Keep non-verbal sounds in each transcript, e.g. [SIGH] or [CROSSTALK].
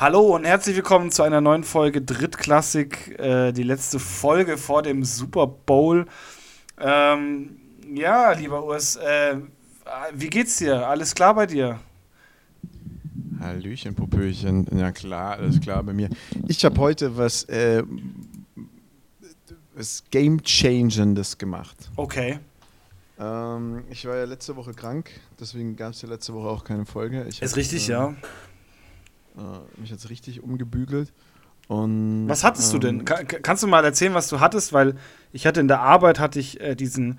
Hallo und herzlich willkommen zu einer neuen Folge Drittklassik, äh, die letzte Folge vor dem Super Bowl. Ähm, ja, lieber Urs, äh, wie geht's dir? Alles klar bei dir? Hallöchen, Popöchen. Ja klar, alles klar bei mir. Ich habe heute was, äh, was Game-Changendes gemacht. Okay. Ähm, ich war ja letzte Woche krank, deswegen gab es ja letzte Woche auch keine Folge. Ich Ist hab, richtig, äh, ja. Äh, mich jetzt richtig umgebügelt. Und, Was hattest du denn? ähm, Ka kannst du mal erzählen, was du hattest? Weil ich hatte in der Arbeit hatte ich äh, diesen,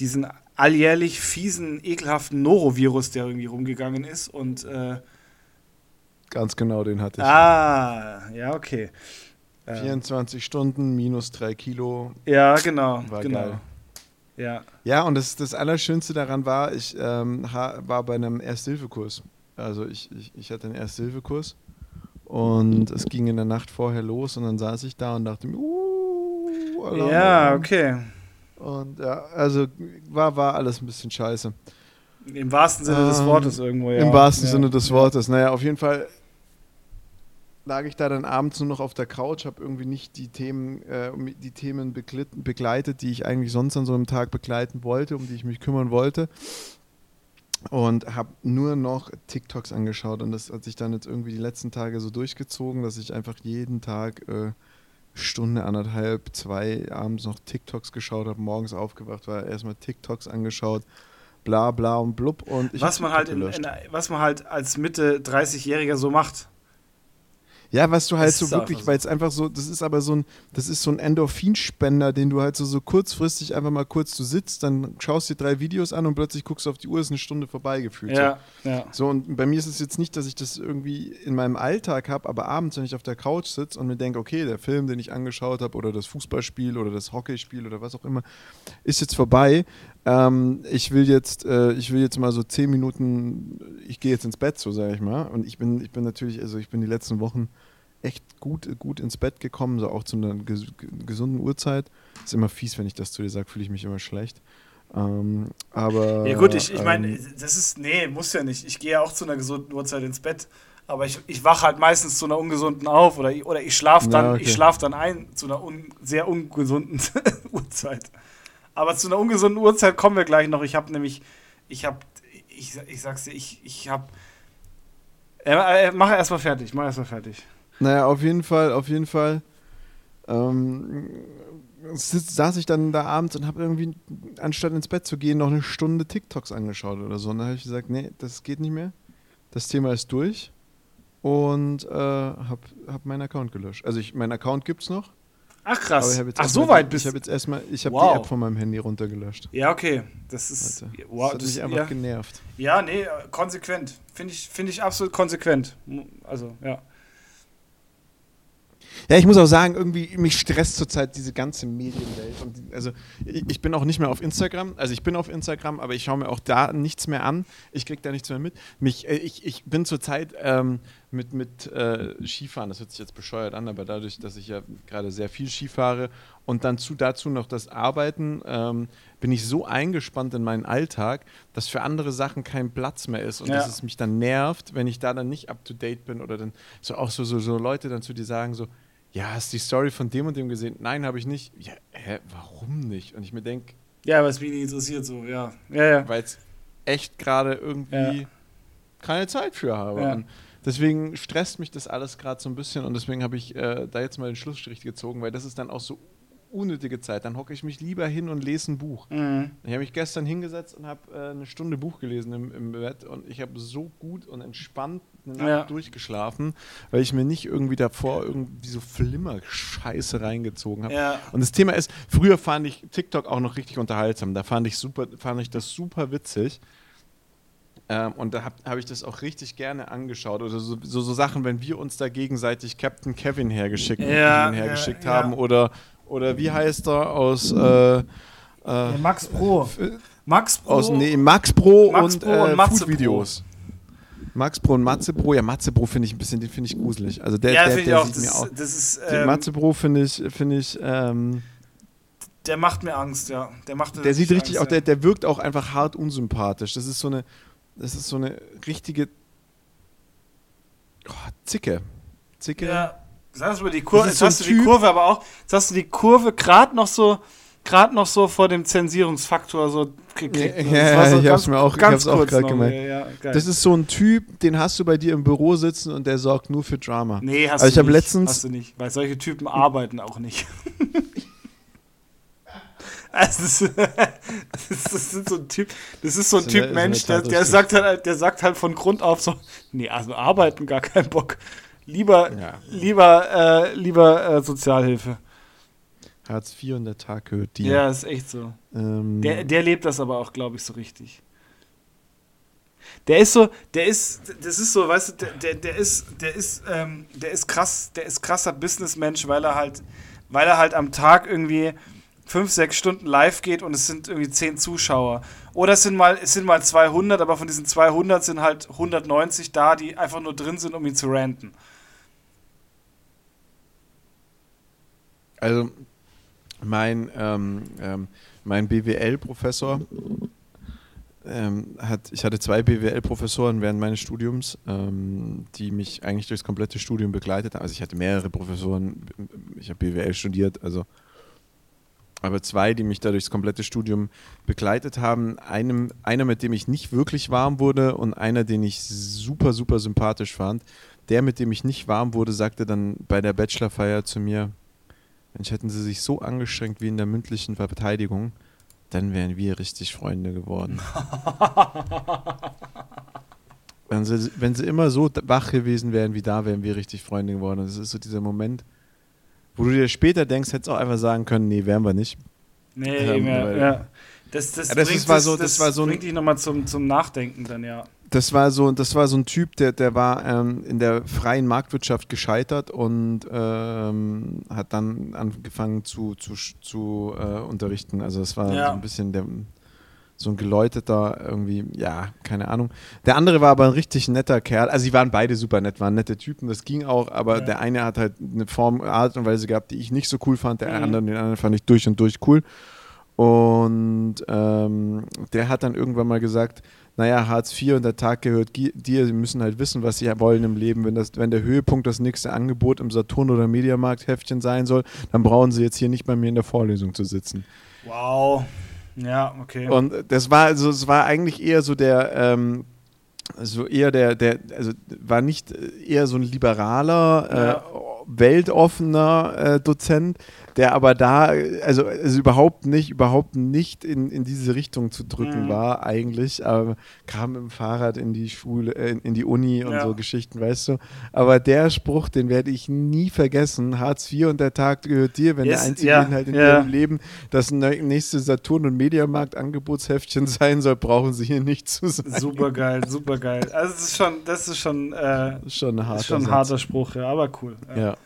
diesen alljährlich fiesen, ekelhaften Norovirus, der irgendwie rumgegangen ist. Und äh, Ganz genau, den hatte ich. ah, ja, okay. Äh, 24 Stunden, minus 3 Kilo. ja, genau, War genau. geil. Ja. Ja, und das, das Allerschönste daran war, ich ähm, war bei einem Ersthilfekurs. Also ich, ich, ich hatte einen Ersthilfekurs und es ging in der Nacht vorher los und dann saß ich da und dachte mir, uh, Alarm, Ja, okay. Und ja, also war, war alles ein bisschen scheiße. Im wahrsten Sinne des Ähm, Wortes irgendwo, ja. Im wahrsten ja. Sinne des. Wortes. Naja, auf jeden Fall lag ich da dann abends nur noch auf der Couch, habe irgendwie nicht die Themen, äh, die Themen begleitet, die ich eigentlich sonst an so einem Tag begleiten wollte, um die ich mich kümmern wollte. Und habe nur noch TikToks angeschaut. Und das hat sich dann jetzt irgendwie die letzten Tage so durchgezogen, dass ich einfach jeden Tag äh, Stunde, anderthalb, zwei abends noch TikToks geschaut habe, morgens aufgewacht war, erstmal TikToks angeschaut, bla bla und blub. Und ich Was man, halt in, in, was man halt als Mitte 30-Jähriger so macht. Ja, was du halt Es so wirklich, weil es einfach so, das ist aber so ein, das ist so ein Endorphinspender, den du halt so, so kurzfristig einfach mal kurz, du sitzt, dann schaust dir drei Videos an und plötzlich guckst du auf die Uhr, ist eine Stunde vorbei gefühlt. Ja, ja. So. so, und bei mir ist es jetzt nicht, dass ich das irgendwie in meinem Alltag habe, aber abends, wenn ich auf der Couch sitze und mir denke, okay, der Film, den ich angeschaut habe, oder das Fußballspiel oder das Hockeyspiel oder was auch immer, ist jetzt vorbei. Ähm, ich will jetzt, äh, ich will jetzt mal so zehn Minuten, ich gehe jetzt ins Bett, so sage ich mal. Und ich bin, ich bin natürlich, also ich bin die letzten Wochen echt gut, gut ins Bett gekommen, so auch zu einer ges gesunden Uhrzeit. Ist immer fies, wenn ich das zu dir sage, fühle ich mich immer schlecht. Ähm, aber. Ja gut, ich, ich meine, ähm, das ist, nee, muss ja nicht. Ich gehe ja auch zu einer gesunden Uhrzeit ins Bett. Aber ich, ich wache halt meistens zu einer ungesunden auf oder, ich- oder ich schlafe dann, Ja, okay. ich schlaf dann ein zu einer un, sehr ungesunden [LAUGHS] Uhrzeit. Aber zu einer ungesunden Uhrzeit kommen wir gleich noch. Ich habe nämlich, ich habe, ich, ich sag's dir, ich, ich habe, äh, äh, mach erstmal fertig, mach erstmal fertig. Naja, auf jeden Fall, auf jeden Fall. Ähm, saß ich dann da abends und habe irgendwie, anstatt ins Bett zu gehen, noch eine Stunde TikToks angeschaut oder so. Und dann habe ich gesagt, nee, das geht nicht mehr. Das Thema ist durch. Und äh, habe hab meinen Account gelöscht. Also ich, mein Account gibt's noch. Ach krass. Ach, so weit bist Ich habe jetzt erstmal, ich habe Wow. die App von meinem Handy runtergelöscht. Ja, okay. Das ist, Alter. wow, das hat das, mich einfach ja. genervt. Ja, nee, konsequent. Finde ich, find ich absolut konsequent. Also, ja. Ja, ich muss auch sagen, irgendwie mich stresst zurzeit diese ganze Medienwelt. Und also ich, ich bin auch nicht mehr auf Instagram. Also ich bin auf Instagram, aber ich schaue mir auch da nichts mehr an. Ich kriege da nichts mehr mit. Mich, äh, ich, ich bin zurzeit ähm, mit, mit äh, Skifahren, das hört sich jetzt bescheuert an, aber dadurch, dass ich ja gerade sehr viel Ski fahre und dann zu, dazu noch das Arbeiten, ähm, bin ich so eingespannt in meinen Alltag, dass für andere Sachen kein Platz mehr ist und Ja. dass es mich dann nervt, wenn ich da dann nicht up to date bin oder dann so auch so, so, so Leute dann zu dir sagen so, ja, hast du die Story von dem und dem gesehen? Nein, habe ich nicht. Ja, hä, warum nicht? Und ich mir denke, Ja, was mich nicht interessiert, so, ja. Ja, ja. weil es echt gerade irgendwie Ja. keine Zeit für habe. Ja. Und deswegen stresst mich das alles gerade so ein bisschen und deswegen habe ich äh, da jetzt mal den Schlussstrich gezogen, weil das ist dann auch so unnötige Zeit. Dann hocke ich mich lieber hin und lese ein Buch. Mhm. Ich habe mich gestern hingesetzt und habe äh, eine Stunde Buch gelesen im, im Bett und ich habe so gut und entspannt eine Nacht Ja. durchgeschlafen, weil ich mir nicht irgendwie davor irgendwie so Flimmer-Scheiße reingezogen habe. Ja. Und das Thema ist, früher fand ich TikTok auch noch richtig unterhaltsam. Da fand ich, super, fand ich das super witzig. Ähm, und da habe hab ich das auch richtig gerne angeschaut. Oder so, so, so Sachen, wenn wir uns da gegenseitig Captain Kevin hergeschickt, Ja, Kevin hergeschickt ja, haben. ja. Oder, oder wie heißt er aus, äh, äh, Max Pro. Max Pro. aus nee, Max Pro Max und, Pro äh, und Matze Food-Videos. Max Pro und Matze Pro. Ja, Matze Pro finde ich ein bisschen, den finde ich gruselig. Also der, ja, der, der auch. sieht Das, mir auch. das ist, Den ähm, Matze Pro finde ich, finde ich, ähm, der macht mir Angst, ja. Der macht Der sieht richtig Angst, auch, der, der wirkt auch einfach hart unsympathisch. Das ist so eine, das ist so eine richtige oh, Zicke. Zicke. Ja. Jetzt hast du die Kurve, jetzt so hast du die Kurve aber auch, jetzt hast du die Kurve gerade noch so, gerade noch so vor dem Zensierungsfaktor so gekriegt. Ja, ja, so ich hab's mir auch- ich hab's auch noch. gemeint. Ja, ja. Das ist so ein Typ, den hast du bei dir im Büro sitzen und der sorgt nur für Drama. nee, hast Also du ich nicht. letztens- Hast du nicht, weil solche Typen arbeiten auch nicht. [LAUGHS] Also, das, [LAUGHS] ist, so ein Typ, das ist so ein Typ Mensch, der, der sagt halt, der sagt halt von Grund auf so, nee, also arbeiten gar keinen Bock. Lieber, Ja. lieber, äh, lieber äh, Sozialhilfe. Hartz IV und der Tag gehört dir. Ja, ist echt so. Ähm, Der, der lebt das aber auch, glaube ich, so richtig. Der ist so, der ist, das ist so, weißt du, der, der, der ist, der ist, ähm, der ist krass, der ist krasser Businessmensch, weil er halt, weil er halt am Tag irgendwie fünf, sechs Stunden live geht und es sind irgendwie zehn Zuschauer. Oder es sind mal, es sind mal 200, aber von diesen 200 sind halt 190 da, die einfach nur drin sind, um ihn zu ranten. Also mein, ähm, ähm, mein BWL-Professor ähm, hat, ich hatte zwei BWL-Professoren während meines Studiums, ähm, die mich eigentlich durchs komplette Studium begleitet haben. Also ich hatte mehrere Professoren, ich habe BWL studiert, also aber zwei, die mich da durchs komplette Studium begleitet haben. Einem, einer, mit dem ich nicht wirklich warm wurde und einer, den ich super, super sympathisch fand. Der, mit dem ich nicht warm wurde, sagte dann bei der Bachelorfeier zu mir, Mensch, hätten sie sich so angestrengt wie in der mündlichen Verteidigung, dann wären wir richtig Freunde geworden. [LAUGHS] wenn, sie, wenn sie immer so wach gewesen wären wie da, wären wir richtig Freunde geworden. Und das ist so dieser Moment, wo du dir später denkst, hättest auch einfach sagen können, nee, wären wir nicht. Nee, Ähm, eben, ja. Das, das, Ja, das bringt, war das, so- das war so ein- bringt dich nochmal zum, zum Nachdenken dann, ja. Das war so, das war so ein Typ, der, der war ähm, in der freien Marktwirtschaft gescheitert und ähm, hat dann angefangen zu, zu, zu äh, unterrichten. Also es war Ja. so ein bisschen der, so ein geläuteter irgendwie, ja, keine Ahnung. Der andere war aber ein richtig netter Kerl. Also sie waren beide super nett, waren nette Typen, das ging auch, aber Ja. der eine hat halt eine Form, Art und Weise gehabt, die ich nicht so cool fand, der Mhm. andere, den anderen fand ich durch und durch cool. Und ähm, der hat dann irgendwann mal gesagt, naja, Hartz IV und der Tag gehört dir, sie müssen halt wissen, was sie wollen im Leben. Wenn, das, wenn der Höhepunkt das nächste Angebot im Saturn- oder Mediamarkt-Heftchen sein soll, dann brauchen sie jetzt hier nicht bei mir in der Vorlesung zu sitzen. Wow. Ja, okay. Und das war also, es war eigentlich eher so der, ähm, so eher der, der, also war nicht eher so ein liberaler, Ja. äh, weltoffener äh, Dozent, der aber da, also, also überhaupt nicht, überhaupt nicht in, in diese Richtung zu drücken Mhm. war eigentlich, aber kam dem Fahrrad in die Schule, äh, in die Uni und Ja. so Geschichten, weißt du. Aber der Spruch, den werde ich nie vergessen. Hartz IV und der Tag gehört dir, wenn Yes, der einzige ja, Inhalt in ja. ihrem Leben das nächste Saturn- und Mediamarkt-Angebotsheftchen [LAUGHS] sein soll, brauchen sie hier nicht zu sein. Super geil, super geil. Also das ist schon, das ist schon, äh, schon ein harter, schon ein harter Spruch, ja, aber cool. Ja.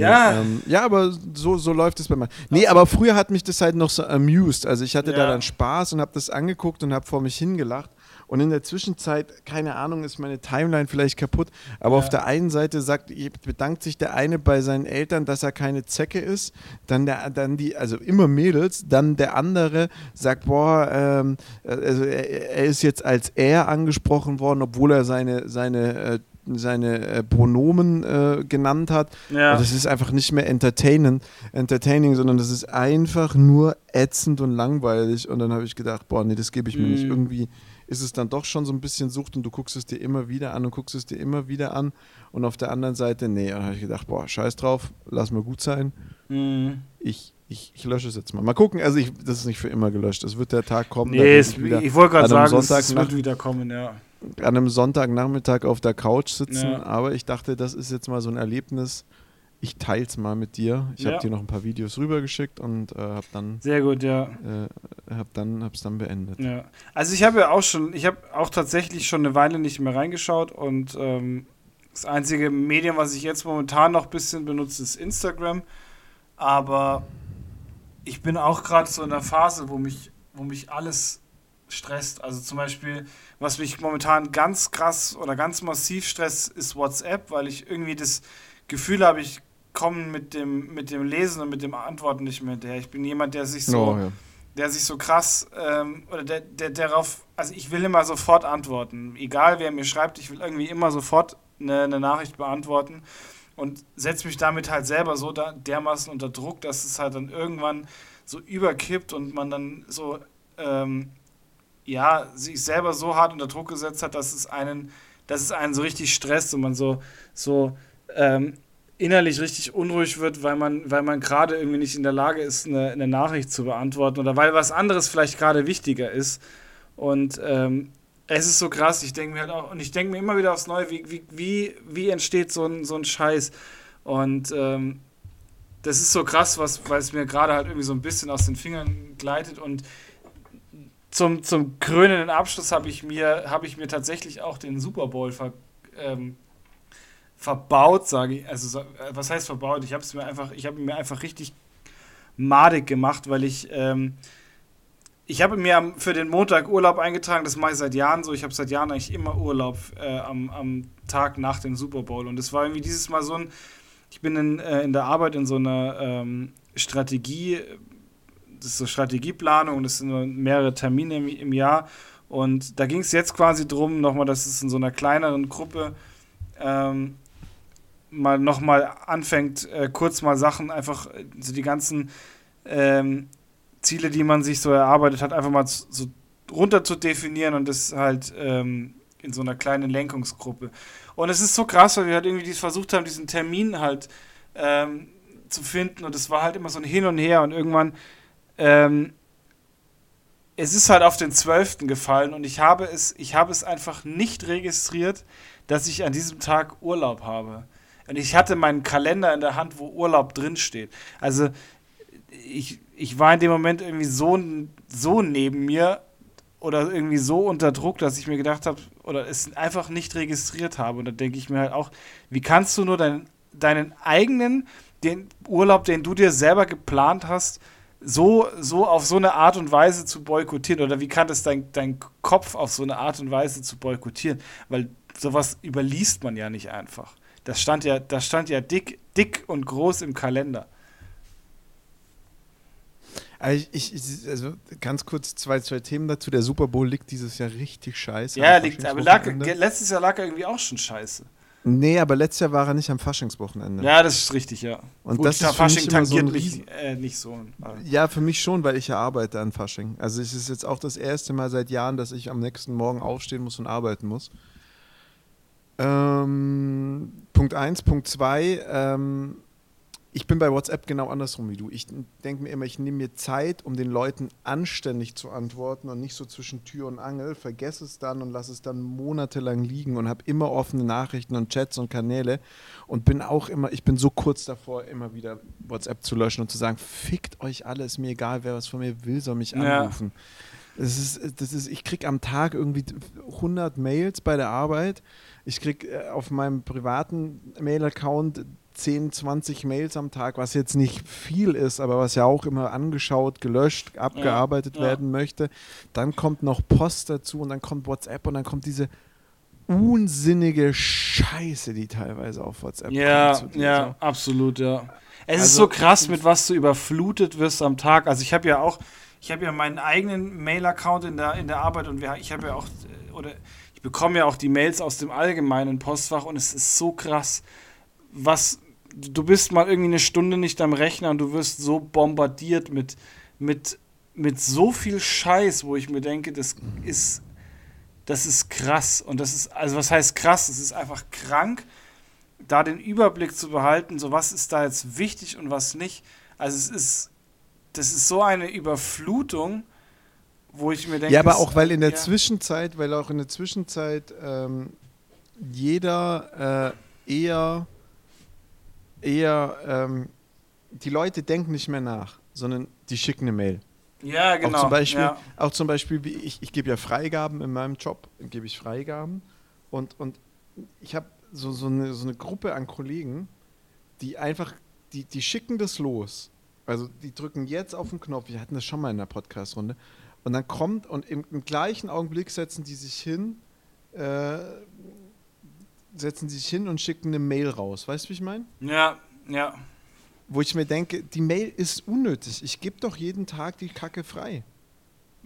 Ja. Ähm, ja, aber so, so läuft es bei mir. Nee, aber früher hat mich das halt noch so amused. Also ich hatte da Ja. dann Spaß und habe das angeguckt und habe vor mich hingelacht. Und in der Zwischenzeit, keine Ahnung, ist meine Timeline vielleicht kaputt. Aber Ja. auf der einen Seite sagt, bedankt sich der eine bei seinen Eltern, dass er keine Zecke ist. Dann der, dann die, also immer Mädels. Dann der andere sagt, boah, ähm, also er, er ist jetzt als er angesprochen worden, obwohl er seine, seine äh, seine äh, Pronomen äh, genannt hat. Ja. Und das ist einfach nicht mehr entertainend, entertaining, sondern das ist einfach nur ätzend und langweilig. Und dann habe ich gedacht, boah, nee, das gebe ich mir nicht. Mhm. Irgendwie ist es dann doch schon so ein bisschen Sucht und du guckst es dir immer wieder an und guckst es dir immer wieder an. Und auf der anderen Seite, nee, dann habe ich gedacht, boah, scheiß drauf, lass mal gut sein. Mhm. Ich, ich, ich lösche es jetzt mal. Mal gucken, also ich, das ist nicht für immer gelöscht. Es wird der Tag kommen. Nee, es, ich ich wollte gerade sagen, Sonntag es wird wieder kommen, ja. An einem Sonntagnachmittag auf der Couch sitzen, Ja. aber ich dachte, das ist jetzt mal so ein Erlebnis. Ich teile es mal mit dir. Ich Ja. habe dir noch ein paar Videos rübergeschickt und äh, habe dann Sehr gut, ja. äh, hab dann hab's dann beendet. ja. Also ich habe ja auch schon, ich habe auch tatsächlich schon eine Weile nicht mehr reingeschaut und ähm, das einzige Medium, was ich jetzt momentan noch ein bisschen benutze, ist Instagram. Aber ich bin auch gerade so in der Phase, wo mich, wo mich alles stresst. Also zum Beispiel, was mich momentan ganz krass oder ganz massiv stresst, ist WhatsApp, weil ich irgendwie das Gefühl habe, ich komme mit dem, mit dem Lesen und mit dem Antworten nicht mehr hinterher. Ich bin jemand, der sich so, Oh, ja. der sich so krass, ähm, oder der, der darauf, also ich will immer sofort antworten. Egal wer mir schreibt, ich will irgendwie immer sofort eine, eine Nachricht beantworten und setze mich damit halt selber so da, dermaßen unter Druck, dass es halt dann irgendwann so überkippt und man dann so, ähm, ja, sich selber so hart unter Druck gesetzt hat, dass es einen, dass es einen so richtig stresst und man so, so ähm, innerlich richtig unruhig wird, weil man, weil man gerade irgendwie nicht in der Lage ist, eine, eine Nachricht zu beantworten oder weil was anderes vielleicht gerade wichtiger ist. Und ähm, es ist so krass, ich denke mir halt auch, und ich denke mir immer wieder aufs Neue, wie, wie, wie, wie entsteht so ein, so ein Scheiß? Und ähm, das ist so krass, was, weil es mir gerade halt irgendwie so ein bisschen aus den Fingern gleitet und zum, zum krönenden Abschluss habe ich, mir, hab ich mir tatsächlich auch den Super Bowl ver, ähm, verbaut, sage ich. Also, was heißt verbaut? Ich habe es mir einfach, mir einfach richtig madig gemacht, weil ich, ähm, ich habe mir für den Montag Urlaub eingetragen, das mache ich seit Jahren so. Ich habe seit Jahren eigentlich immer Urlaub äh, am, am Tag nach dem Super Bowl. Und es war irgendwie dieses Mal so ein, ich bin in, äh, in der Arbeit in so einer ähm, Strategie, das ist so Strategieplanung das sind mehrere Termine im, im Jahr. Und da ging es jetzt quasi drum, nochmal, dass es in so einer kleineren Gruppe ähm, mal nochmal anfängt, äh, kurz mal Sachen einfach, so die ganzen ähm, Ziele, die man sich so erarbeitet hat, einfach mal so runter zu definieren und das halt ähm, in so einer kleinen Lenkungsgruppe. Und es ist so krass, weil wir halt irgendwie versucht haben, diesen Termin halt ähm, zu finden und es war halt immer so ein Hin und Her und irgendwann ähm, es ist halt auf den 12. gefallen und ich habe es, ich habe es einfach nicht registriert, dass ich an diesem Tag Urlaub habe. Und ich hatte meinen Kalender in der Hand, wo Urlaub drinsteht. Also ich, ich war in dem Moment irgendwie so, so neben mir oder irgendwie so unter Druck, dass ich mir gedacht habe, oder es einfach nicht registriert habe. Und da denke ich mir halt auch, wie kannst du nur deinen, deinen eigenen, den Urlaub, den du dir selber geplant hast, so, so auf so eine Art und Weise zu boykottieren? Oder wie kann das dein, dein Kopf auf so eine Art und Weise zu boykottieren? Weil sowas überliest man ja nicht einfach. Das stand ja, das stand ja dick, dick und groß im Kalender. Also, ich, ich, also ganz kurz zwei, zwei Themen dazu. Der Super Bowl liegt dieses Jahr richtig scheiße. Ja, liegt, aber lag, letztes Jahr lag er irgendwie auch schon scheiße. Nee, aber letztes Jahr war er nicht am Faschingswochenende. Ja, das ist richtig, ja. Und Gut, das ist Fasching tangiert so mich äh, nicht so. Ja, für mich schon, weil ich ja arbeite an Fasching. Also es ist jetzt auch das erste Mal seit Jahren, dass ich am nächsten Morgen aufstehen muss und arbeiten muss. Ähm, Punkt 1. Punkt 2. Ähm, ich bin bei WhatsApp genau andersrum wie du. Ich denke mir immer, ich nehme mir Zeit, um den Leuten anständig zu antworten und nicht so zwischen Tür und Angel. Vergesse es dann und lasse es dann monatelang liegen und habe immer offene Nachrichten und Chats und Kanäle und bin auch immer, ich bin so kurz davor, immer wieder WhatsApp zu löschen und zu sagen, fickt euch alle, ist mir egal, wer was von mir will, soll mich anrufen. Ja. Das ist, das ist, ich kriege am Tag irgendwie 100 Mails bei der Arbeit ich kriege äh, auf meinem privaten Mail-Account 10, 20 Mails am Tag, was jetzt nicht viel ist, aber was ja auch immer angeschaut, gelöscht, abgearbeitet ja, ja. werden möchte. Dann kommt noch Post dazu und dann kommt WhatsApp und dann kommt diese unsinnige Scheiße, die teilweise auf WhatsApp ja, kommt. Ja, so. absolut, ja. Es also, ist so krass, mit was du überflutet wirst am Tag. Also ich habe ja auch, ich habe ja meinen eigenen Mail-Account in der, in der Arbeit und wir, ich habe ja auch, oder bekomme ja auch die Mails aus dem allgemeinen Postfach und es ist so krass, was du bist mal irgendwie eine Stunde nicht am Rechner und du wirst so bombardiert mit, mit, mit so viel Scheiß, wo ich mir denke, das ist, das ist krass. Und das ist, also was heißt krass? Es ist einfach krank, da den Überblick zu behalten, so was ist da jetzt wichtig und was nicht. Also es ist, das ist so eine Überflutung wo ich mir denke. Ja, aber auch weil in der ja. Zwischenzeit, weil auch in der Zwischenzeit ähm, jeder äh, eher, eher, ähm, die Leute denken nicht mehr nach, sondern die schicken eine Mail. Ja, genau. Auch zum Beispiel, ja. auch zum Beispiel wie ich, ich gebe ja Freigaben in meinem Job, gebe ich Freigaben und, und ich habe so, so, eine, so eine Gruppe an Kollegen, die einfach, die, die schicken das los. Also die drücken jetzt auf den Knopf, wir hatten das schon mal in der Podcast-Runde, und dann kommt und im, im gleichen Augenblick setzen die sich hin, äh, setzen sich hin und schicken eine Mail raus. Weißt du, wie ich meine? Ja, ja. Wo ich mir denke, die Mail ist unnötig. Ich gebe doch jeden Tag die Kacke frei.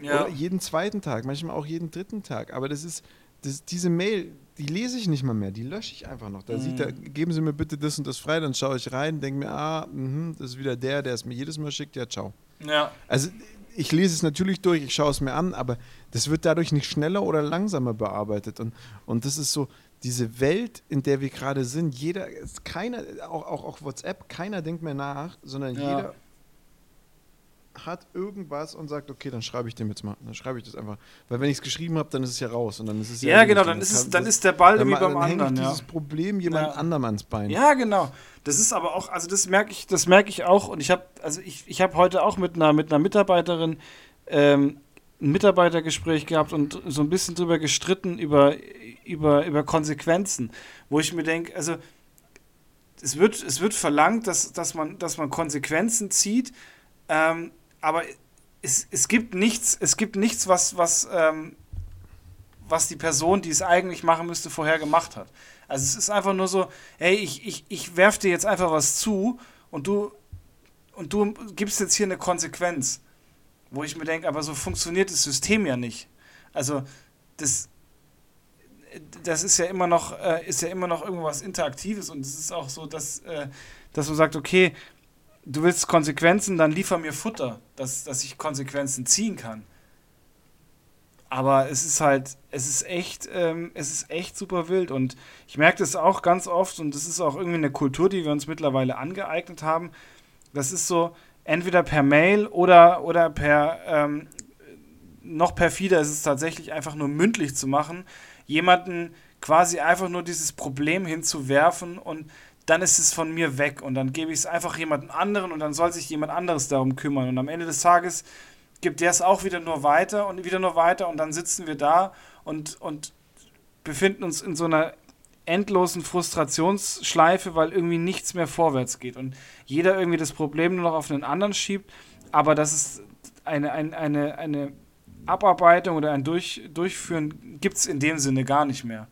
Ja. Oder jeden zweiten Tag, manchmal auch jeden dritten Tag. Aber das ist, das, diese Mail, die lese ich nicht mal mehr, die lösche ich einfach noch. Da Mhm. sieht er, geben Sie mir bitte das und das frei, dann schaue ich rein, denke mir, ah, mhm, das ist wieder der, der es mir jedes Mal schickt, ja, ciao. Ja. Also ich lese es natürlich durch, ich schaue es mir an, aber das wird dadurch nicht schneller oder langsamer bearbeitet. Und, und das ist so, diese Welt, in der wir gerade sind, jeder, keiner, auch, auch, auch WhatsApp, keiner denkt mehr nach, sondern Ja. jeder hat irgendwas und sagt, okay, dann schreibe ich dem jetzt mal, dann schreibe ich das einfach. Weil wenn ich es geschrieben habe, dann ist es ja raus und dann ist es Ja, genau, erledigt. dann ist, es, dann ist der Ball dann, wie ma- beim dann hänge ich anderen. Ja. dieses Problem jemand Ja. anderem ans Bein. Ja, genau. Das ist aber auch, also das merke ich, das merke ich auch. Und ich habe, also ich, ich habe heute auch mit einer, mit einer Mitarbeiterin ähm, ein Mitarbeitergespräch gehabt und so ein bisschen drüber gestritten über, über, über Konsequenzen, wo ich mir denke, also es wird, es wird verlangt, dass, dass, man, dass man Konsequenzen zieht, ähm, aber es, es gibt nichts, es gibt nichts, was, was, ähm, was die Person, die es eigentlich machen müsste, vorher gemacht hat. Also es ist einfach nur so, hey, ich, ich, ich werf dir jetzt einfach was zu und du, und du gibst jetzt hier eine Konsequenz. Wo ich mir denke, aber so funktioniert das System ja nicht. Also das, das ist ja immer noch, äh, ist ja immer noch irgendwas Interaktives und es ist auch so, dass, äh, dass man sagt, okay, du willst Konsequenzen, dann liefer mir Futter, dass, dass ich Konsequenzen ziehen kann. Aber es ist halt, es ist echt, ähm, es ist echt super wild und ich merke das auch ganz oft und das ist auch irgendwie eine Kultur, die wir uns mittlerweile angeeignet haben. Das ist so, entweder per Mail oder, oder per, ähm, noch perfider ist es tatsächlich einfach nur mündlich zu machen, jemanden quasi einfach nur dieses Problem hinzuwerfen und dann ist es von mir weg und dann gebe ich es einfach jemandem anderen und dann soll sich jemand anderes darum kümmern. Und am Ende des Tages gibt der es auch wieder nur weiter und wieder nur weiter und dann sitzen wir da und, und befinden uns in so einer endlosen Frustrationsschleife, weil irgendwie nichts mehr vorwärts geht. Und jeder irgendwie das Problem nur noch auf einen anderen schiebt, aber das ist eine, eine, eine, eine Abarbeitung oder ein Durch, Durchführen gibt es in dem Sinne gar nicht mehr.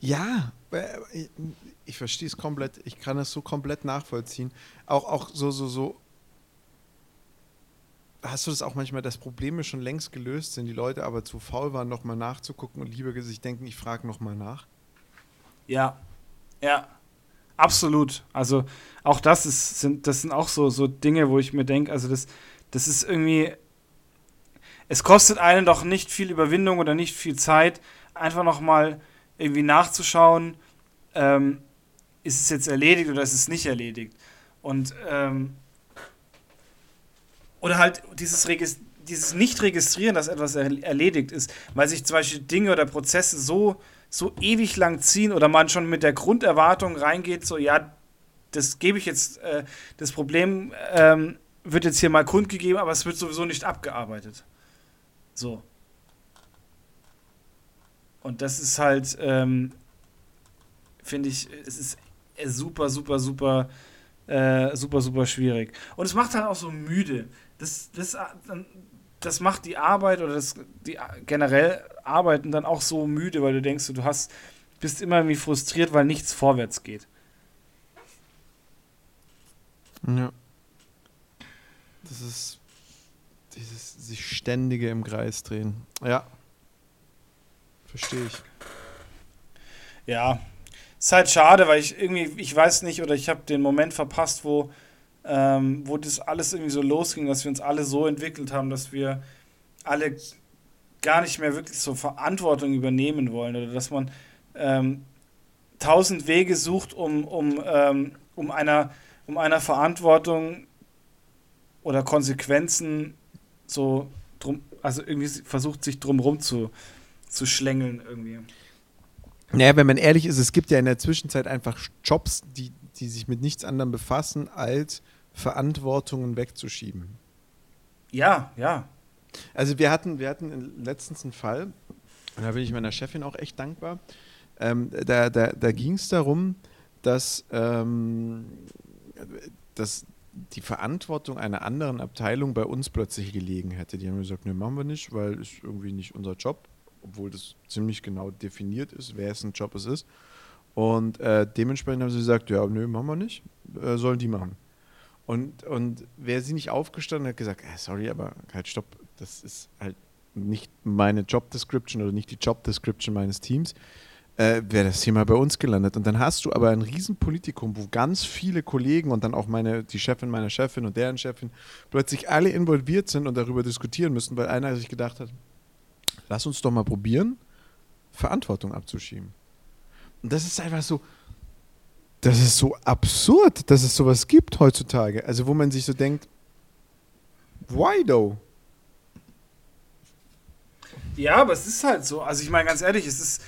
Ja, äh, ich, ich verstehe es komplett. Ich kann es so komplett nachvollziehen. Auch, auch so, so, so. Hast du das auch manchmal, dass Probleme schon längst gelöst sind, die Leute aber zu faul waren, nochmal nachzugucken und lieber sich denken, ich frage nochmal nach? Ja, ja, absolut. Also auch das ist, sind, das sind auch so, so Dinge, wo ich mir denke, also das, das ist irgendwie, es kostet einen doch nicht viel Überwindung oder nicht viel Zeit, einfach nochmal irgendwie nachzuschauen, ähm, ist es jetzt erledigt oder ist es nicht erledigt. Und ähm, oder halt dieses, dieses Nicht-Registrieren, dass etwas er erledigt ist, weil sich zum Beispiel Dinge oder Prozesse so, so ewig lang ziehen oder man schon mit der Grunderwartung reingeht, so ja, das gebe ich jetzt, äh, das Problem ähm, wird jetzt hier mal kundgegeben, aber es wird sowieso nicht abgearbeitet. So. Und das ist halt, ähm, finde ich, es ist super, super, super, äh, super, super schwierig. Und es macht halt auch so müde. Das, das, das macht die Arbeit oder das, die generell Arbeiten dann auch so müde, weil du denkst, du hast, bist immer irgendwie frustriert, weil nichts vorwärts geht. Ja. Das ist dieses sich ständige im Kreis drehen. Ja. Verstehe ich. Ja, ist halt schade, weil ich irgendwie, ich weiß nicht, oder ich habe den Moment verpasst, wo, ähm, wo das alles irgendwie so losging, dass wir uns alle so entwickelt haben, dass wir alle gar nicht mehr wirklich so Verantwortung übernehmen wollen oder dass man ähm, tausend Wege sucht, um, um, ähm, um, einer, um einer Verantwortung oder Konsequenzen so drum, also irgendwie versucht sich drumrum zu, zu schlängeln irgendwie. Naja, wenn man ehrlich ist, es gibt ja in der Zwischenzeit einfach Jobs, die, die sich mit nichts anderem befassen, als Verantwortungen wegzuschieben. Ja, ja. Also wir hatten, wir hatten letztens einen Fall, und da bin ich meiner Chefin auch echt dankbar. Ähm, da da, da ging es darum, dass, ähm, dass die Verantwortung einer anderen Abteilung bei uns plötzlich gelegen hätte. Die haben gesagt, ne, machen wir nicht, weil es irgendwie nicht unser Job, obwohl das ziemlich genau definiert ist, wer es ein Job es ist. Und äh, dementsprechend haben sie gesagt, ja, nö, machen wir nicht, äh, sollen die machen. Und, und wäre sie nicht aufgestanden hat gesagt, äh, sorry, aber halt stopp, das ist halt nicht meine Job Description oder nicht die Job Description meines Teams, äh, wäre das Thema bei uns gelandet. Und dann hast du aber ein Riesenpolitikum, wo ganz viele Kollegen und dann auch meine, die Chefin meiner Chefin und deren Chefin plötzlich alle involviert sind und darüber diskutieren müssen, weil einer sich gedacht hat, lass uns doch mal probieren, Verantwortung abzuschieben. Und das ist einfach so, das ist so absurd, dass es sowas gibt heutzutage. Also wo man sich so denkt, why though? Ja, aber es ist halt so. Also ich meine ganz ehrlich, es ist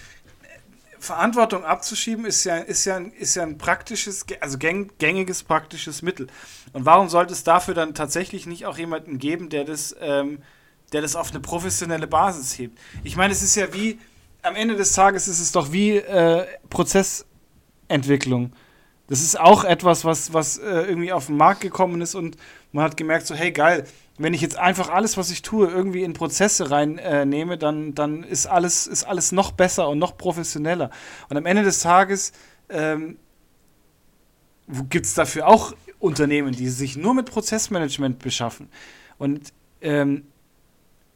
Verantwortung abzuschieben ist ja, ist ja, ist ja ein praktisches, also gängiges praktisches Mittel. Und warum sollte es dafür dann tatsächlich nicht auch jemanden geben, der das, ähm, der das auf eine professionelle Basis hebt? Ich meine, es ist ja wie, am Ende des Tages ist es doch wie äh, Prozessentwicklung. Das ist auch etwas, was, was äh, irgendwie auf den Markt gekommen ist und man hat gemerkt, so, hey geil, wenn ich jetzt einfach alles, was ich tue, irgendwie in Prozesse reinnehme, äh, dann, dann ist, alles, ist alles noch besser und noch professioneller. Und am Ende des Tages ähm, gibt es dafür auch Unternehmen, die sich nur mit Prozessmanagement beschaffen. Und ähm,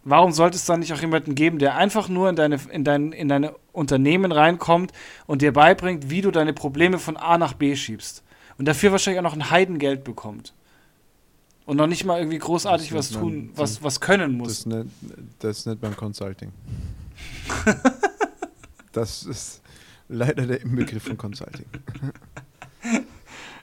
warum sollte es dann nicht auch jemanden geben, der einfach nur in deine, in, dein, in deine Unternehmen reinkommt und dir beibringt, wie du deine Probleme von A nach B schiebst? Und dafür wahrscheinlich auch noch ein Heidengeld bekommt und noch nicht mal irgendwie großartig was tun, man, was, was können muss. Das nennt, das nennt man Consulting. [LAUGHS] das ist leider der Inbegriff von Consulting. [LAUGHS]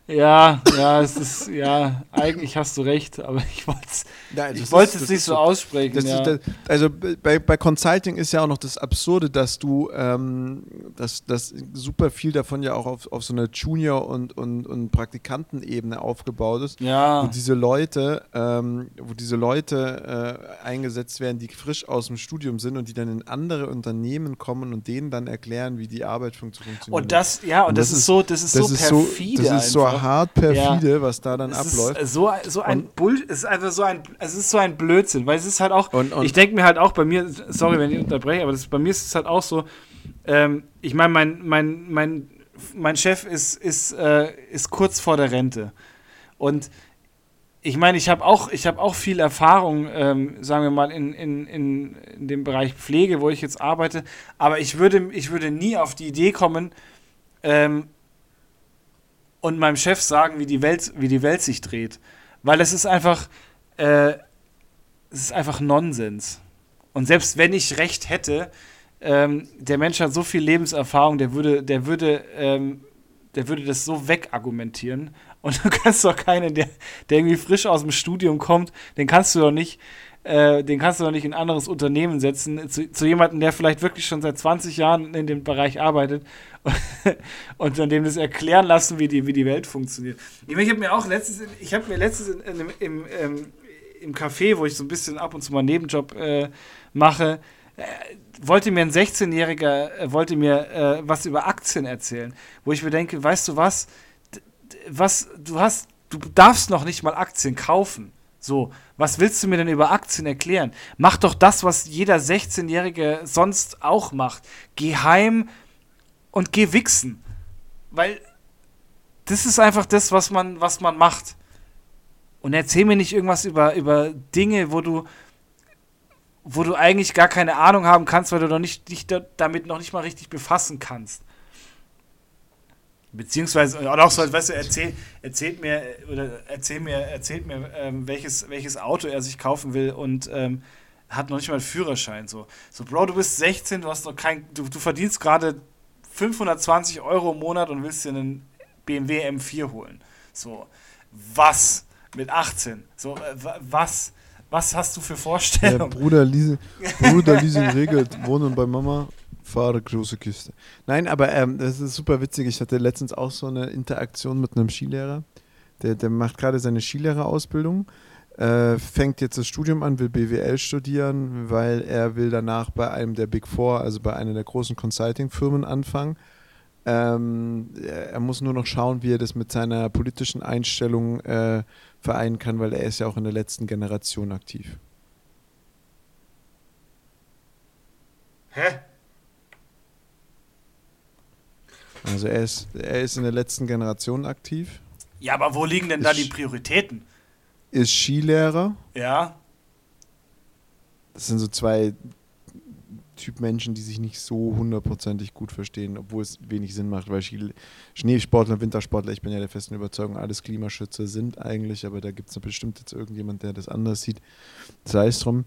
Ja, ja, es ist, ja, eigentlich hast du recht, aber ich wollte es ja, ich wollte es nicht so aussprechen. Ja. Das, also bei, bei Consulting ist ja auch noch das Absurde, dass du, ähm, dass, dass super viel davon ja auch auf, auf so einer Junior- und, und, und Praktikantenebene aufgebaut ist. Ja. Wo diese Leute, ähm, wo diese Leute äh, eingesetzt werden, die frisch aus dem Studium sind und die dann in andere Unternehmen kommen und denen dann erklären, wie die Arbeit funktioniert. Und das, ja, und, und das, das, ist so, das ist das so perfide. So, das ist so hart perfide, ja. was da dann es abläuft. Ist so, so ein Bull, es ist einfach so ein, es ist so ein Blödsinn, weil es ist halt auch, und, und ich denke mir halt auch bei mir, sorry, wenn ich unterbreche, aber das, bei mir ist es halt auch so, ähm, ich meine, mein, mein, mein, mein Chef ist, ist, äh, ist kurz vor der Rente und ich meine, ich habe auch, hab auch viel Erfahrung, ähm, sagen wir mal, in, in, in, in dem Bereich Pflege, wo ich jetzt arbeite, aber ich würde, ich würde nie auf die Idee kommen, ähm, und meinem Chef sagen, wie die Welt, wie die Welt sich dreht. Weil es ist einfach, äh, es ist einfach Nonsens. Und selbst wenn ich recht hätte, ähm, der Mensch hat so viel Lebenserfahrung, der würde, der würde, ähm, der würde das so wegargumentieren. Und [LAUGHS] du kannst doch keinen, der, der irgendwie frisch aus dem Studium kommt, den kannst du doch nicht, äh, den kannst du doch nicht in ein anderes Unternehmen setzen, zu, zu jemandem, der vielleicht wirklich schon seit 20 Jahren in dem Bereich arbeitet [LAUGHS] und dann dem das erklären lassen, wie die, wie die Welt funktioniert. Ich, habe mir auch letztes, ich habe mir letztes in, in, im, ähm, im Café, wo ich so ein bisschen ab und zu mal einen Nebenjob äh, mache, äh, wollte mir ein 16-Jähriger, äh, wollte mir äh, was über Aktien erzählen, wo ich mir denke, weißt du was, was, du hast, du darfst noch nicht mal Aktien kaufen. So, was willst du mir denn über Aktien erklären? Mach doch das, was jeder 16-Jährige sonst auch macht. Geh heim, und geh wichsen. Weil das ist einfach das, was man, was man macht. Und erzähl mir nicht irgendwas über, über Dinge, wo du, wo du eigentlich gar keine Ahnung haben kannst, weil du noch nicht, dich da, damit noch nicht mal richtig befassen kannst. Beziehungsweise, oder auch so, weißt du, erzähl, erzählt mir, oder erzähl mir, erzählt mir, ähm, welches, welches Auto er sich kaufen will und ähm, hat noch nicht mal einen Führerschein. So, so Bro, du bist 16, du hast noch kein, du, du verdienst gerade 520 Euro im Monat und willst dir einen BMW M4 holen. So, was mit 18? So, äh, was? Was hast du für Vorstellungen? Ja, Bruder, Leasing, Bruder Leasing [LAUGHS] regelt, wohnen bei Mama, fahre große Kiste. Nein, aber ähm, das ist super witzig. Ich hatte letztens auch so eine Interaktion mit einem Skilehrer. Der, der macht gerade seine Skilehrerausbildung äh, fängt jetzt das Studium an, will BWL studieren, weil er will danach bei einem der Big Four, also bei einer der großen Consulting-Firmen anfangen. Ähm, er muss nur noch schauen, wie er das mit seiner politischen Einstellung äh, vereinen kann, weil er ist ja auch in der letzten Generation aktiv. Hä? Also er ist, er ist in der letzten Generation aktiv. Ja, aber wo liegen denn da die Prioritäten? ist Skilehrer. Ja. das sind so zwei Typ Menschen, die sich nicht so hundertprozentig gut verstehen, obwohl es wenig Sinn macht, weil Schneesportler, Wintersportler, ich bin ja der festen Überzeugung, alles Klimaschützer sind eigentlich, aber da gibt es bestimmt jetzt irgendjemand, der das anders sieht. Sei es drum.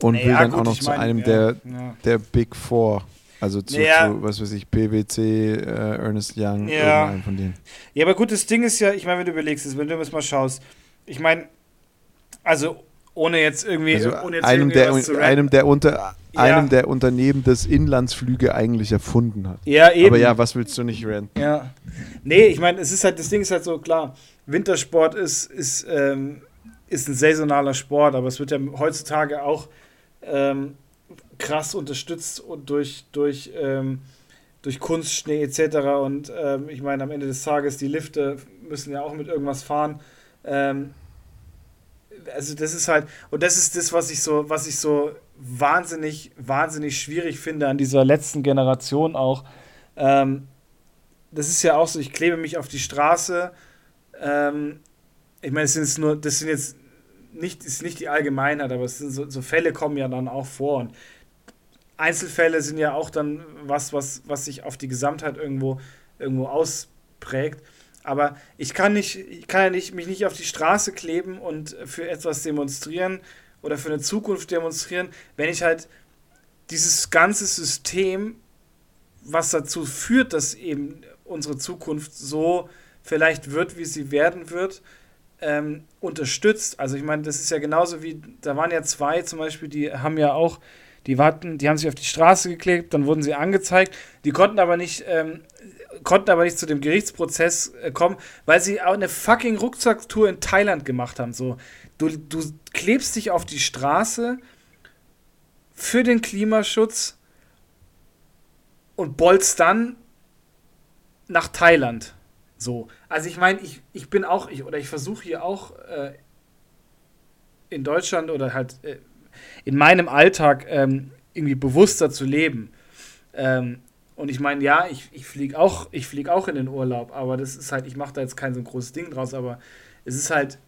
Und naja, will dann gut, auch noch zu mein, einem ja, der, ja. der Big Four. Also zu, naja. zu, was weiß ich, PwC, äh, Ernest Young, ja. irgendeinem von denen. Ja, aber gut, das Ding ist ja, ich meine, wenn du überlegst, wenn du das mal schaust, ich meine, also ohne jetzt irgendwie also ohne jetzt einem, der, einem, der unter, ja. einem der Unternehmen das Inlandsflüge eigentlich erfunden hat. Ja, eben. Aber ja, was willst du nicht renten? Ja. Nee, ich meine, es ist halt, das Ding ist halt so klar, Wintersport ist, ist, ähm, ist ein saisonaler Sport, aber es wird ja heutzutage auch ähm, krass unterstützt und durch, durch, ähm, durch Kunstschnee etc. Und ähm, ich meine, am Ende des Tages, die Lifte müssen ja auch mit irgendwas fahren. Ähm, also das ist halt, und das ist das, was ich so, was ich so wahnsinnig, wahnsinnig schwierig finde an dieser letzten Generation auch. Ähm, das ist ja auch so, ich klebe mich auf die Straße. Ähm, ich meine, das sind jetzt nur, das sind jetzt nicht, ist nicht die Allgemeinheit, aber es sind so, so Fälle kommen ja dann auch vor. Und Einzelfälle sind ja auch dann was, was, was sich auf die Gesamtheit irgendwo, irgendwo ausprägt. Aber ich kann nicht, ich kann ja nicht, mich nicht auf die Straße kleben und für etwas demonstrieren oder für eine Zukunft demonstrieren, wenn ich halt dieses ganze System, was dazu führt, dass eben unsere Zukunft so vielleicht wird, wie sie werden wird, ähm, unterstützt. Also ich meine, das ist ja genauso wie, da waren ja zwei zum Beispiel, die haben ja auch, die warten, die haben sich auf die Straße geklebt, dann wurden sie angezeigt, die konnten aber nicht ähm, konnten aber nicht zu dem Gerichtsprozess äh, kommen, weil sie auch eine fucking Rucksacktour in Thailand gemacht haben. So, du, du klebst dich auf die Straße für den Klimaschutz und bolzt dann nach Thailand. So. Also ich meine, ich, ich bin auch, ich, oder ich versuche hier auch äh, in Deutschland oder halt äh, in meinem Alltag ähm, irgendwie bewusster zu leben. Ähm, und ich meine, ja, ich, ich fliege auch, flieg auch in den Urlaub, aber das ist halt, ich mache da jetzt kein so ein großes Ding draus, aber es ist halt,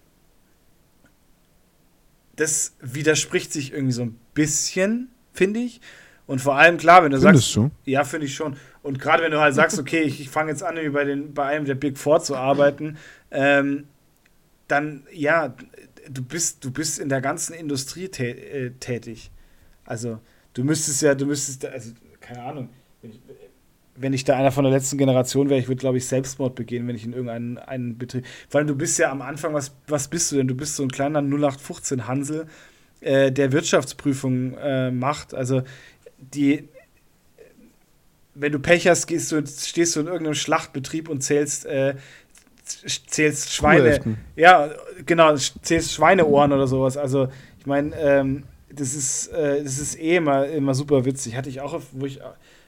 das widerspricht sich irgendwie so ein bisschen, finde ich. Und vor allem, klar, wenn du Findest sagst. Du? Ja, finde ich schon. Und gerade wenn du halt sagst, okay, ich, ich fange jetzt an, bei, den, bei einem der Big Four zu arbeiten, ähm, dann ja, du bist, du bist in der ganzen Industrie äh, tätig. Also, du müsstest ja, du müsstest, also, keine Ahnung, wenn ich, wenn ich da einer von der letzten Generation wäre, ich würde, glaube ich, Selbstmord begehen, wenn ich in irgendeinen einen Betrieb. Vor allem, du bist ja am Anfang, was, was bist du denn? Du bist so ein kleiner 0815 Hansel, äh, der Wirtschaftsprüfung äh, macht. Also die, wenn du Pech hast, gehst du, stehst du in irgendeinem Schlachtbetrieb und zählst, äh, zählst Schweine. Ja, genau, zählst Schweineohren oder sowas. Also, ich meine, ähm, das ist, äh, das ist eh immer, immer super witzig. Hatte ich auch, wo ich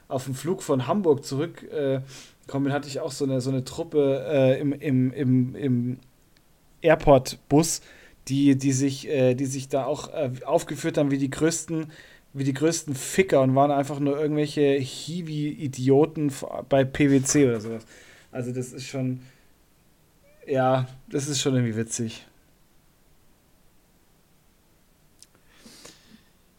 auf dem Flug von Hamburg zurückgekommen äh, hatte ich auch so eine, so eine Truppe äh, im, im, im, im Airport-Bus, die, die, sich, äh, die sich da auch äh, aufgeführt haben wie die größten wie die größten Ficker und waren einfach nur irgendwelche Hiwi-Idioten bei PwC oder sowas. Also das ist schon, ja, das ist schon irgendwie witzig.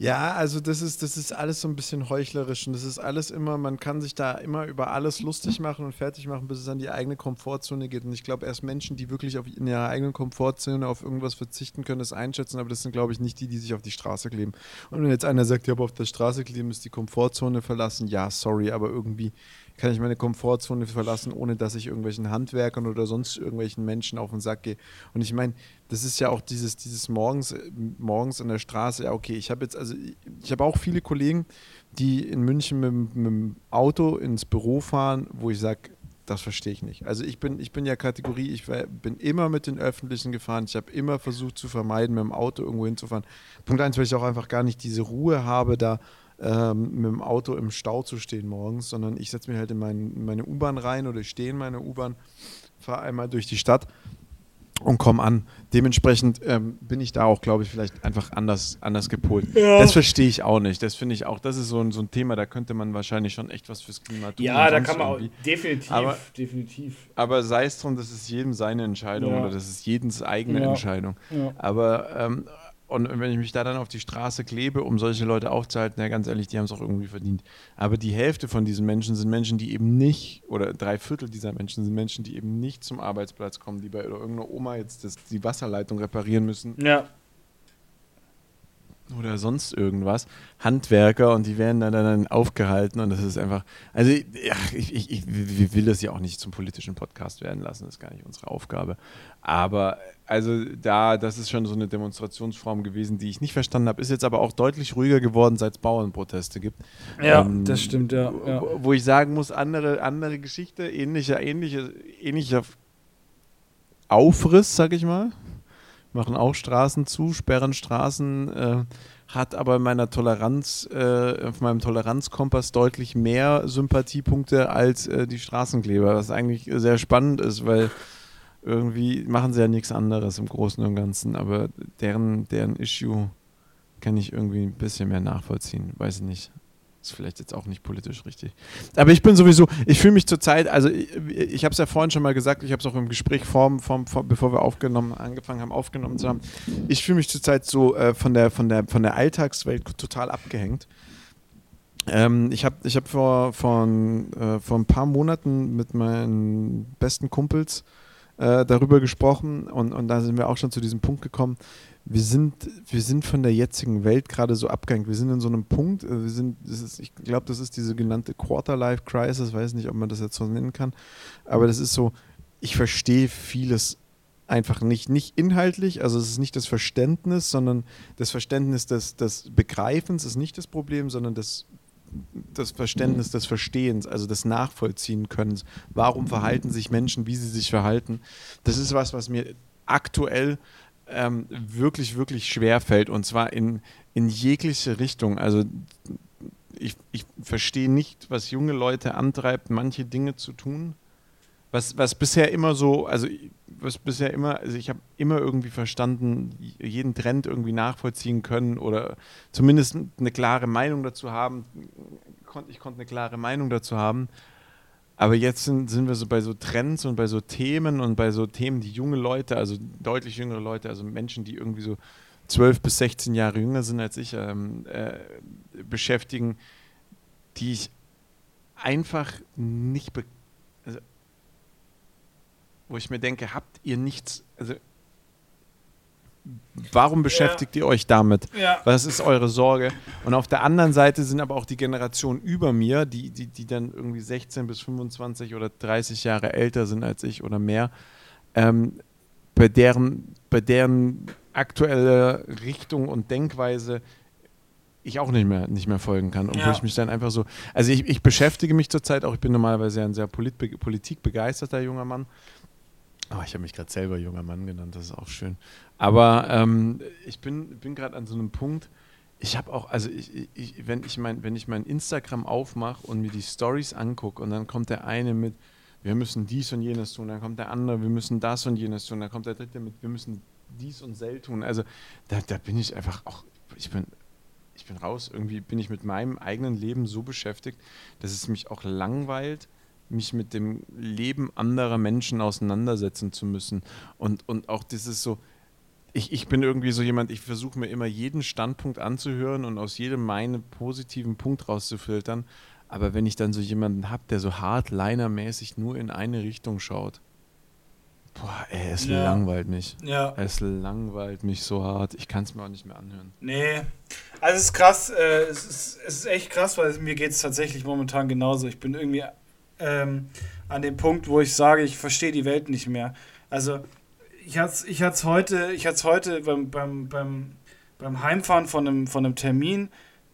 Ja, also das ist, das ist alles so ein bisschen heuchlerisch und das ist alles immer, man kann sich da immer über alles lustig machen und fertig machen, bis es an die eigene Komfortzone geht. Und ich glaube, erst Menschen, die wirklich auf, in ihrer eigenen Komfortzone auf irgendwas verzichten können, das einschätzen, aber das sind, glaube ich, nicht die, die sich auf die Straße kleben. Und wenn jetzt einer sagt, ja, aber auf der Straße kleben ist die Komfortzone verlassen, ja, sorry, aber irgendwie kann ich meine Komfortzone verlassen, ohne dass ich irgendwelchen Handwerkern oder sonst irgendwelchen Menschen auf den Sack gehe. Und ich meine, das ist ja auch dieses, dieses morgens, morgens in der Straße, ja, okay, ich habe jetzt, also ich habe auch viele Kollegen, die in München mit, mit dem Auto ins Büro fahren, wo ich sage, das verstehe ich nicht. Also ich bin, ich bin ja Kategorie, ich bin immer mit den Öffentlichen gefahren, ich habe immer versucht zu vermeiden, mit dem Auto irgendwo hinzufahren. Punkt eins, weil ich auch einfach gar nicht diese Ruhe habe, da ähm, mit dem Auto im Stau zu stehen morgens, sondern ich setze mich halt in, mein, in meine U-Bahn rein oder ich stehe in meine U-Bahn, fahre einmal durch die Stadt und komme an. Dementsprechend ähm, bin ich da auch, glaube ich, vielleicht einfach anders, anders gepolt. Ja. Das verstehe ich auch nicht. Das finde ich auch, das ist so ein, so ein Thema, da könnte man wahrscheinlich schon echt was fürs Klima tun. Ja, da kann man irgendwie. auch, definitiv, aber, definitiv. Aber sei es drum, das ist jedem seine Entscheidung ja. oder das ist jedens eigene ja. Entscheidung. Aber ähm, und wenn ich mich da dann auf die Straße klebe, um solche Leute aufzuhalten, ja ganz ehrlich, die haben es auch irgendwie verdient. Aber die Hälfte von diesen Menschen sind Menschen, die eben nicht, oder drei Viertel dieser Menschen sind Menschen, die eben nicht zum Arbeitsplatz kommen, die bei irgendeiner Oma jetzt das, die Wasserleitung reparieren müssen. Ja oder sonst irgendwas, Handwerker und die werden dann, dann aufgehalten und das ist einfach, also ja, ich, ich, ich will das ja auch nicht zum politischen Podcast werden lassen, das ist gar nicht unsere Aufgabe. Aber also da, das ist schon so eine Demonstrationsform gewesen, die ich nicht verstanden habe, ist jetzt aber auch deutlich ruhiger geworden, seit es Bauernproteste gibt. Ja, ähm, das stimmt, ja, ja. Wo, ich sagen muss, andere, andere Geschichte, ähnlicher, ähnlicher, ähnlicher Aufriss, sag ich mal machen auch Straßen zu, sperren Straßen, äh, hat aber in meiner Toleranz, äh, auf meinem Toleranzkompass deutlich mehr Sympathiepunkte als äh, die Straßenkleber, was eigentlich sehr spannend ist, weil irgendwie machen sie ja nichts anderes im Großen und Ganzen, aber deren, deren Issue kann ich irgendwie ein bisschen mehr nachvollziehen, weiß ich nicht. Ist vielleicht jetzt auch nicht politisch richtig. Aber ich bin sowieso, ich fühle mich zurzeit, also ich, ich habe es ja vorhin schon mal gesagt, ich habe es auch im Gespräch vor, vor, vor, bevor wir aufgenommen, angefangen haben, aufgenommen zu haben. Ich fühle mich zurzeit so äh, von, der, von, der, von der Alltagswelt total abgehängt. Ähm, ich habe ich hab vor, vor, äh, vor ein paar Monaten mit meinen besten Kumpels äh, darüber gesprochen und, und da sind wir auch schon zu diesem Punkt gekommen wir sind, wir sind von der jetzigen Welt gerade so abgehängt. Wir sind in so einem Punkt, äh, wir sind, ist, ich glaube, das ist diese genannte Quarter-Life-Crisis, weiß nicht, ob man das jetzt so nennen kann, aber das ist so, ich verstehe vieles einfach nicht, nicht inhaltlich, also es ist nicht das Verständnis, sondern das Verständnis des, des Begreifens ist nicht das Problem, sondern das, das Verständnis des Verstehens, also des Nachvollziehen Können. Warum verhalten sich Menschen, wie sie sich verhalten? Das ist was, was mir aktuell ähm, wirklich, wirklich schwer fällt und zwar in, in jegliche Richtung. Also ich, ich verstehe nicht, was junge Leute antreibt, manche Dinge zu tun. Was, was bisher immer so, also was bisher immer, also ich habe immer irgendwie verstanden, jeden Trend irgendwie nachvollziehen können oder zumindest eine klare Meinung dazu haben. Ich konnte eine klare Meinung dazu haben. Aber jetzt sind, sind wir so bei so Trends und bei so Themen und bei so Themen, die junge Leute, also deutlich jüngere Leute, also Menschen, die irgendwie so 12 bis 16 Jahre jünger sind als ich, ähm, äh, beschäftigen, die ich einfach nicht, also, wo ich mir denke, habt ihr nichts, also Warum beschäftigt ja. ihr euch damit? Ja. Was ist eure Sorge? Und auf der anderen Seite sind aber auch die Generationen über mir, die, die, die dann irgendwie 16 bis 25 oder 30 Jahre älter sind als ich oder mehr, ähm, bei, deren, bei deren aktuelle Richtung und Denkweise ich auch nicht mehr, nicht mehr folgen kann. Und ja. wo ich mich dann einfach so. Also ich, ich beschäftige mich zurzeit auch, ich bin normalerweise ein sehr polit, politikbegeisterter junger Mann. Oh, ich habe mich gerade selber junger Mann genannt, das ist auch schön. Aber ähm, ich bin, bin gerade an so einem Punkt, ich habe auch, also ich, ich, wenn ich mein, wenn ich mein Instagram aufmache und mir die Stories angucke und dann kommt der eine mit, wir müssen dies und jenes tun, dann kommt der andere, wir müssen das und jenes tun, dann kommt der dritte mit, wir müssen dies und sel tun. Also da, da bin ich einfach auch, ich bin, ich bin raus, irgendwie bin ich mit meinem eigenen Leben so beschäftigt, dass es mich auch langweilt mich mit dem Leben anderer Menschen auseinandersetzen zu müssen. Und, und auch dieses so, ich, ich bin irgendwie so jemand, ich versuche mir immer jeden Standpunkt anzuhören und aus jedem meinen positiven Punkt rauszufiltern. Aber wenn ich dann so jemanden habe, der so hardliner-mäßig nur in eine Richtung schaut, boah, ey, es ja. langweilt mich. Ja. Es langweilt mich so hart. Ich kann es mir auch nicht mehr anhören. Nee. Also es ist krass, äh, es, ist, es ist echt krass, weil mir geht es tatsächlich momentan genauso. Ich bin irgendwie ähm, an dem Punkt, wo ich sage, ich verstehe die Welt nicht mehr. Also ich hatte es ich heute, ich hatte heute beim, beim, beim, beim Heimfahren von einem, von einem Termin,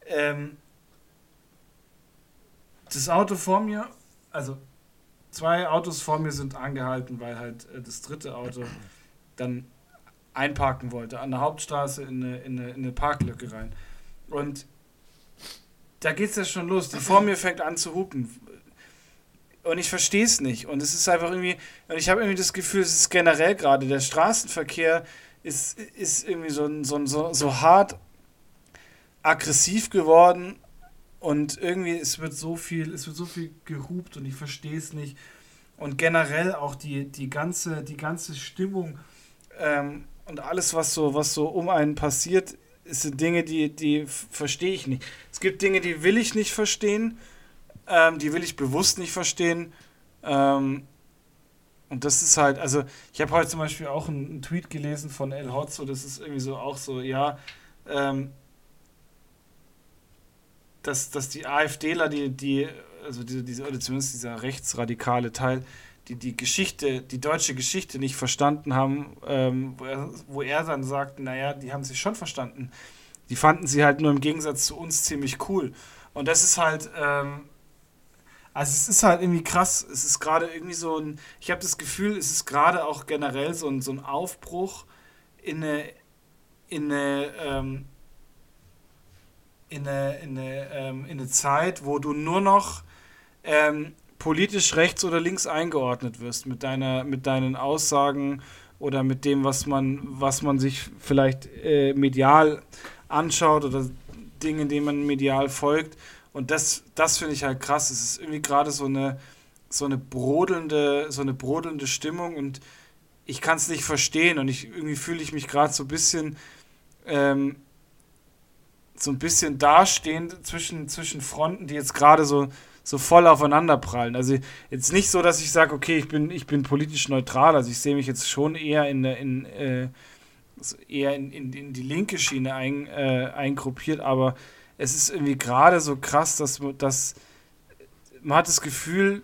ähm, das Auto vor mir, also zwei Autos vor mir sind angehalten, weil halt äh, das dritte Auto dann einparken wollte, an der Hauptstraße in eine, in eine, in eine Parklücke rein. Und da geht es ja schon los. Die vor mir fängt an zu hupen. Und ich verstehe es nicht. Und es ist einfach irgendwie, und ich habe irgendwie das Gefühl, es ist generell gerade, der Straßenverkehr ist, ist irgendwie so, so, so, so hart aggressiv geworden. Und irgendwie, es wird so viel, es wird so viel gehupt und ich verstehe es nicht. Und generell auch die, die, ganze, die ganze Stimmung ähm, und alles, was so, was so um einen passiert, sind Dinge, die, die verstehe ich nicht. Es gibt Dinge, die will ich nicht verstehen, ähm, die will ich bewusst nicht verstehen. Ähm, und das ist halt, also ich habe heute zum Beispiel auch einen, einen, Tweet gelesen von El Hotzo, das ist irgendwie so auch so, ja, ähm, dass, dass die AfDler, die, die, also diese, diese, oder zumindest dieser rechtsradikale Teil, die die Geschichte, die deutsche Geschichte nicht verstanden haben, ähm, wo, er, wo er dann sagt, naja, die haben sie schon verstanden. Die fanden sie halt nur im Gegensatz zu uns ziemlich cool. Und das ist halt, ähm, also es ist halt irgendwie krass. Es ist gerade irgendwie so ein, ich habe das Gefühl, es ist gerade auch generell so ein, so ein Aufbruch in eine, in eine, ähm, in eine, in eine, ähm, in eine Zeit, wo du nur noch ähm, politisch rechts oder links eingeordnet wirst mit deiner, mit deinen Aussagen oder mit dem, was man, was man sich vielleicht äh, medial anschaut oder Dinge, denen man medial folgt. Und das, das finde ich halt krass. Es ist irgendwie gerade so eine, so eine brodelnde, so eine brodelnde Stimmung und ich kann es nicht verstehen und ich irgendwie fühle ich mich gerade so ein bisschen ähm, so ein bisschen dastehend zwischen, zwischen Fronten, die jetzt gerade so so voll aufeinander prallen. Also jetzt nicht so, dass ich sage, okay, ich bin, ich bin politisch neutral, also ich sehe mich jetzt schon eher in, in, äh, eher in, in, in, die linke Schiene ein, äh, eingruppiert, aber es ist irgendwie gerade so krass, dass, dass man hat das Gefühl,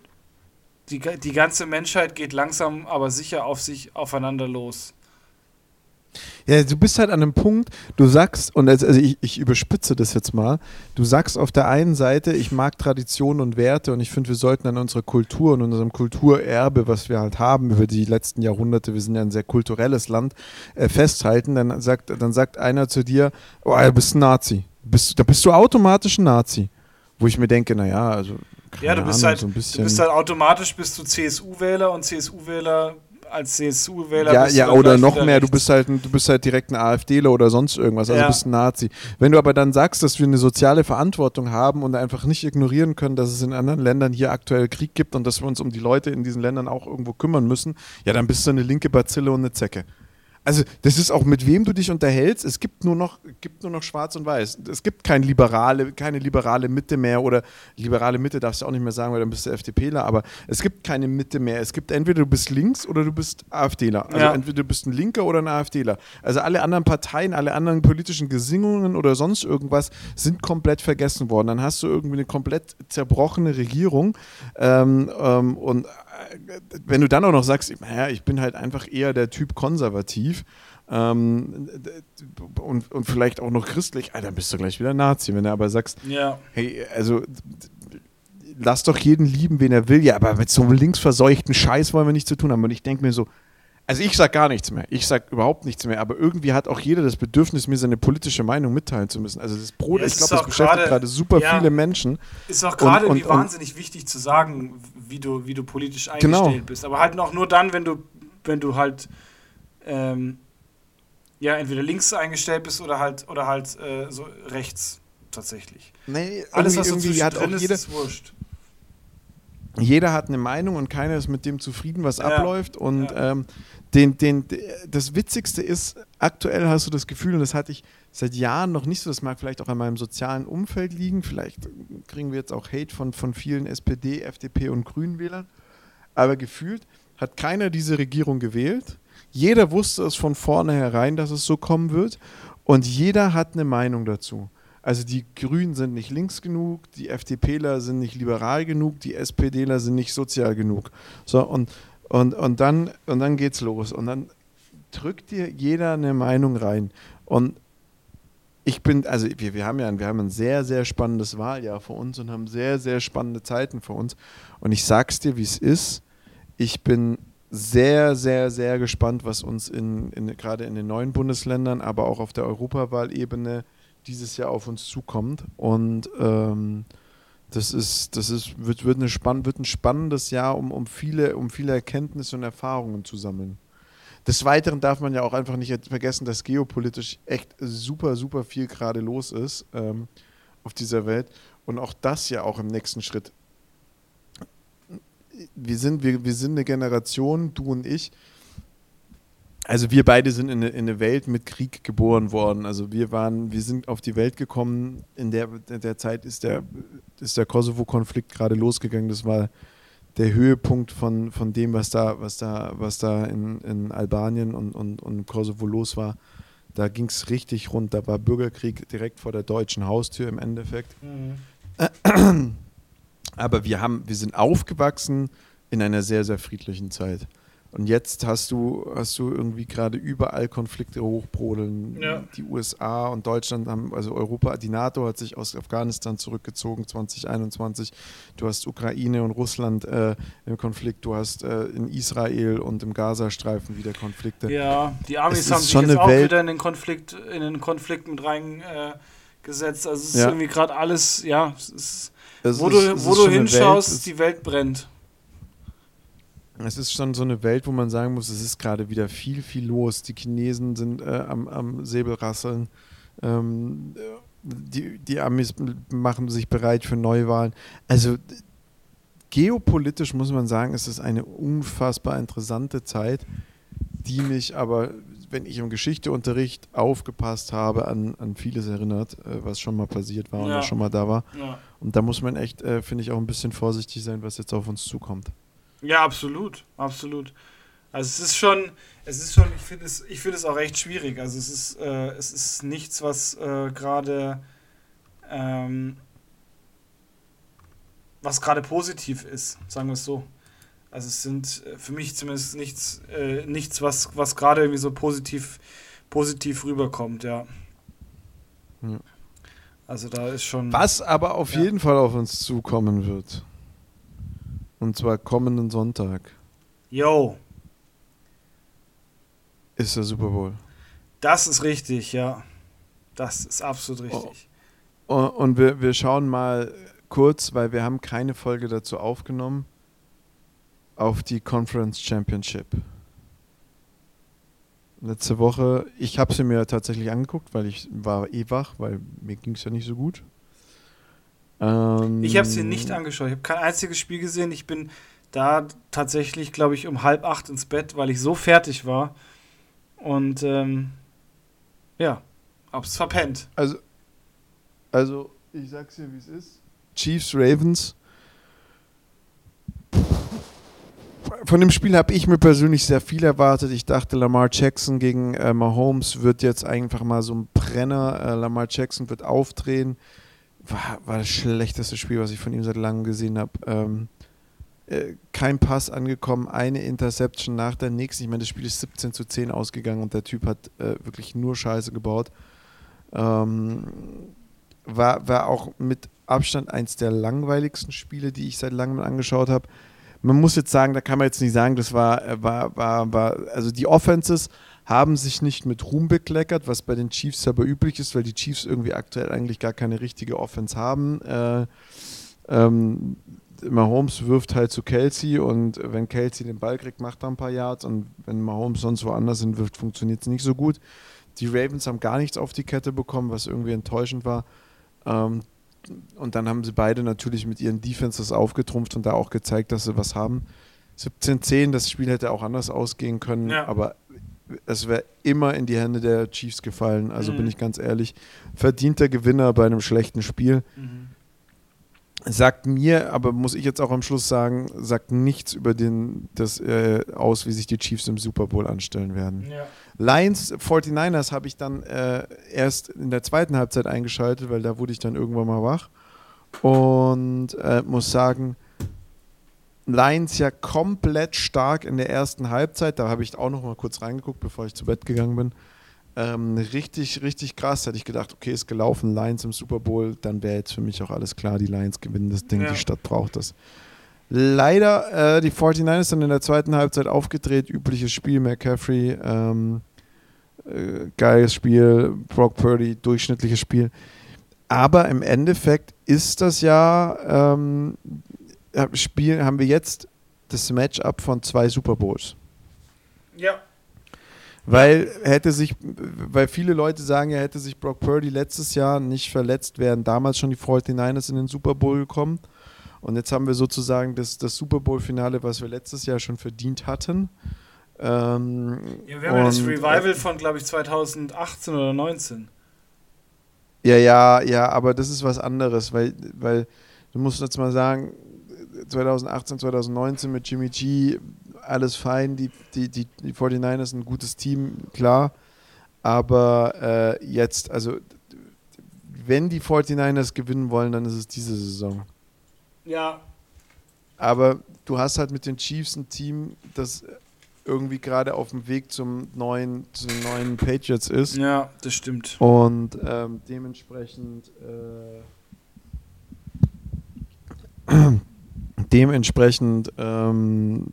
die, die ganze Menschheit geht langsam, aber sicher auf sich aufeinander los. Ja, du bist halt an einem Punkt, du sagst, und also ich, ich überspitze das jetzt mal, du sagst auf der einen Seite, ich mag Tradition und Werte und ich finde, wir sollten an unserer Kultur und unserem Kulturerbe, was wir halt haben über die letzten Jahrhunderte, wir sind ja ein sehr kulturelles Land, äh, festhalten. Dann sagt, dann sagt einer zu dir, oh, du bist ein Nazi. Bist, da bist du automatisch ein Nazi. Wo ich mir denke, naja, also. Ja, du bist, Ahnung, halt, so du bist halt automatisch bist du CSU-Wähler und CSU-Wähler als CSU-Wähler. Ja, ja oder noch mehr, du bist halt, du bist halt direkt ein AfDler oder sonst irgendwas, also ja. bist ein Nazi. Wenn du aber dann sagst, dass wir eine soziale Verantwortung haben und einfach nicht ignorieren können, dass es in anderen Ländern hier aktuell Krieg gibt und dass wir uns um die Leute in diesen Ländern auch irgendwo kümmern müssen, ja, dann bist du eine linke Bazille und eine Zecke. Also, das ist auch mit wem du dich unterhältst. Es gibt nur noch, gibt nur noch Schwarz und Weiß. Es gibt kein liberale, keine liberale Mitte mehr oder liberale Mitte darfst du auch nicht mehr sagen, weil dann bist du FDPler, aber es gibt keine Mitte mehr. Es gibt entweder du bist links oder du bist AfDler. Also ja. entweder du bist ein Linker oder ein AfDler. Also alle anderen Parteien, alle anderen politischen Gesinnungen oder sonst irgendwas sind komplett vergessen worden. Dann hast du irgendwie eine komplett zerbrochene Regierung ähm, ähm, und wenn du dann auch noch sagst, naja, ich bin halt einfach eher der Typ konservativ ähm, und, und vielleicht auch noch christlich, dann bist du gleich wieder Nazi. Wenn du aber sagst, ja. hey, also lass doch jeden lieben, wen er will, ja, aber mit so einem linksverseuchten Scheiß wollen wir nichts zu tun haben. Und ich denke mir so, also ich sage gar nichts mehr. Ich sage überhaupt nichts mehr. Aber irgendwie hat auch jeder das Bedürfnis, mir seine politische Meinung mitteilen zu müssen. Also das Brot, ja, ich glaube, das beschäftigt gerade super ja, viele Menschen. Ist auch gerade irgendwie wahnsinnig wichtig zu sagen, wie du, wie du politisch genau. eingestellt genau. bist. Aber halt auch nur dann, wenn du, wenn du halt ähm, ja entweder links eingestellt bist oder halt oder halt äh, so rechts tatsächlich. Nee, alles was irgendwie hat auch jeder, ist wurscht jeder hat eine Meinung und keiner ist mit dem zufrieden, was ja. abläuft. Und ja. ähm, den, den, das Witzigste ist, aktuell hast du das Gefühl, und das hatte ich seit Jahren noch nicht so, das mag vielleicht auch an meinem sozialen Umfeld liegen, vielleicht kriegen wir jetzt auch Hate von, von vielen SPD, FDP und Grünwählern, aber gefühlt hat keiner diese Regierung gewählt. Jeder wusste es von vornherein, dass es so kommen wird und jeder hat eine Meinung dazu. Also die Grünen sind nicht links genug, die FDPler sind nicht liberal genug, die SPDler sind nicht sozial genug. So, und, und, und, dann, und dann geht's los. Und dann drückt dir jeder eine Meinung rein. Und ich bin, also wir, wir haben ja wir haben ein sehr, sehr spannendes Wahljahr vor uns und haben sehr, sehr spannende Zeiten vor uns. Und ich sag's dir, wie es ist. Ich bin sehr, sehr, sehr gespannt, was uns in, in, gerade in den neuen Bundesländern, aber auch auf der Europawahlebene dieses Jahr auf uns zukommt. Und ähm, das ist, das ist, wird, wird, eine spann wird ein spannendes Jahr, um, um, viele, um viele Erkenntnisse und Erfahrungen zu sammeln. Des Weiteren darf man ja auch einfach nicht vergessen, dass geopolitisch echt super, super viel gerade los ist ähm, auf dieser Welt. Und auch das ja auch im nächsten Schritt. Wir sind, wir, wir sind eine Generation, du und ich, also wir beide sind in eine, in eine, Welt mit Krieg geboren worden. Also wir waren, wir sind auf die Welt gekommen, in der, in der Zeit ist der, ist der Kosovo-Konflikt gerade losgegangen. Das war der Höhepunkt von, von dem, was da, was da, was da in, in Albanien und, und, und Kosovo los war. Da ging es richtig rund. Da war Bürgerkrieg direkt vor der deutschen Haustür im Endeffekt. Mhm. Aber wir haben, wir sind aufgewachsen in einer sehr, sehr friedlichen Zeit. Und jetzt hast du, hast du irgendwie gerade überall Konflikte hochbrodeln. Ja. Die USA und Deutschland haben, also Europa, die NATO hat sich aus Afghanistan zurückgezogen 2021. Du hast Ukraine und Russland äh, im Konflikt. Du hast äh, in Israel und im Gazastreifen wieder Konflikte. Ja, die Amis haben sich jetzt auch Welt wieder in den Konflikt, in den Konflikt mit reingesetzt. Äh, also es ist ja. irgendwie gerade alles, ja, es ist, es wo ist, du, wo du hinschaust, Welt, die Welt brennt es ist schon so eine Welt, wo man sagen muss, es ist gerade wieder viel, viel los. Die Chinesen sind äh, am, am Säbelrasseln. Ähm, die, die Amis machen sich bereit für Neuwahlen. Also geopolitisch muss man sagen, es ist eine unfassbar interessante Zeit, die mich aber, wenn ich im Geschichteunterricht aufgepasst habe, an, an vieles erinnert, äh, was schon mal passiert war und ja. was schon mal da war. Ja. Und da muss man echt, äh, finde ich, auch ein bisschen vorsichtig sein, was jetzt auf uns zukommt. Ja, absolut, absolut. Also es ist schon, es ist schon, ich finde es, ich finde es auch recht schwierig. Also es ist, äh, es ist nichts, was äh, gerade, ähm, was gerade positiv ist, sagen wir es so. Also es sind äh, für mich zumindest nichts, äh, nichts, was, was gerade irgendwie so positiv, positiv rüberkommt, ja. ja. Also da ist schon. Was aber auf ja. jeden Fall auf uns zukommen wird. Und zwar kommenden Sonntag. Yo. Ist der Super Bowl. Das ist richtig, ja. Das ist absolut richtig. Oh. oh. Und wir, wir schauen mal kurz, weil wir haben keine Folge dazu aufgenommen, auf die Conference Championship. Letzte Woche, ich habe sie mir tatsächlich angeguckt, weil ich war eh wach, weil mir ging es ja nicht so gut. Ähm, ich habe sie nicht angeschaut. Ich habe kein einziges Spiel gesehen. Ich bin da tatsächlich, glaube ich, um halb acht ins Bett, weil ich so fertig war. Und ähm, ja, hab's verpennt. Also, also ich sag's dir, wie es ist. Chiefs, Ravens. Von dem Spiel habe ich mir persönlich sehr viel erwartet. Ich dachte, Lamar Jackson gegen äh, Mahomes wird jetzt einfach mal so ein Brenner. Äh, Lamar Jackson wird aufdrehen war, war das schlechteste Spiel, was ich von ihm seit langem gesehen habe. Ähm, äh, kein Pass angekommen, eine Interception nach der nächsten. Ich meine, das Spiel ist 17 zu 10 ausgegangen und der Typ hat äh, wirklich nur Scheiße gebaut. Ähm, war, war auch mit Abstand eins der langweiligsten Spiele, die ich seit langem angeschaut habe. Man muss jetzt sagen, da kann man jetzt nicht sagen, das war, äh, war, war, war also die Offenses haben sich nicht mit Ruhm bekleckert, was bei den Chiefs aber üblich ist, weil die Chiefs irgendwie aktuell eigentlich gar keine richtige Offense haben. Äh, ähm, Mahomes wirft halt zu Kelsey und wenn Kelsey den Ball kriegt, macht er ein paar Yards und wenn Mahomes sonst woanders hinwirft, funktioniert es nicht so gut. Die Ravens haben gar nichts auf die Kette bekommen, was irgendwie enttäuschend war. Ähm, und dann haben sie beide natürlich mit ihren Defenses aufgetrumpft und da auch gezeigt, dass sie was haben. 17-10, das Spiel hätte auch anders ausgehen können, ja. aber es wäre immer in die Hände der Chiefs gefallen. Also mhm. bin ich ganz ehrlich. Verdienter Gewinner bei einem schlechten Spiel. Mhm. Sagt mir, aber muss ich jetzt auch am Schluss sagen, sagt nichts über den, das äh, aus, wie sich die Chiefs im Super Bowl anstellen werden. Ja. Lions 49ers habe ich dann äh, erst in der zweiten Halbzeit eingeschaltet, weil da wurde ich dann irgendwann mal wach. Und äh, muss sagen, Lions ja komplett stark in der ersten Halbzeit. Da habe ich auch noch mal kurz reingeguckt, bevor ich zu Bett gegangen bin. Ähm, richtig, richtig krass. Hätte ich gedacht, okay, ist gelaufen, Lions im Super Bowl, dann wäre jetzt für mich auch alles klar, die Lions gewinnen das Ding, ja. die Stadt braucht das. Leider äh, die 49ers dann in der zweiten Halbzeit aufgedreht, übliches Spiel, McCaffrey, ähm, äh, geiles Spiel, Brock Purdy, durchschnittliches Spiel. Aber im Endeffekt ist das ja ähm, spielen, haben wir jetzt das Matchup von zwei Super Bowls. Ja. Weil hätte sich, weil viele Leute sagen, ja, hätte sich Brock Purdy letztes Jahr nicht verletzt, wären damals schon die 49ers in den Super Bowl gekommen. Und jetzt haben wir sozusagen das, das Super Bowl-Finale, was wir letztes Jahr schon verdient hatten. Ähm, Ja, wir haben ja das und, Revival von, glaube ich, 2018 oder 19. Ja, ja, ja, aber das ist was anderes, weil, weil du musst jetzt mal sagen, 2018, 2019 mit Jimmy G, alles fein, die, die, die, die 49ers sind ein gutes Team, klar, aber äh, jetzt, also wenn die 49ers gewinnen wollen, dann ist es diese Saison. Ja, Aber du hast halt mit den Chiefs ein Team, das irgendwie gerade auf dem Weg zum neuen, zum neuen Patriots ist. ja, das stimmt. Und ähm, dementsprechend äh, [CLEARS THROAT] dementsprechend ähm,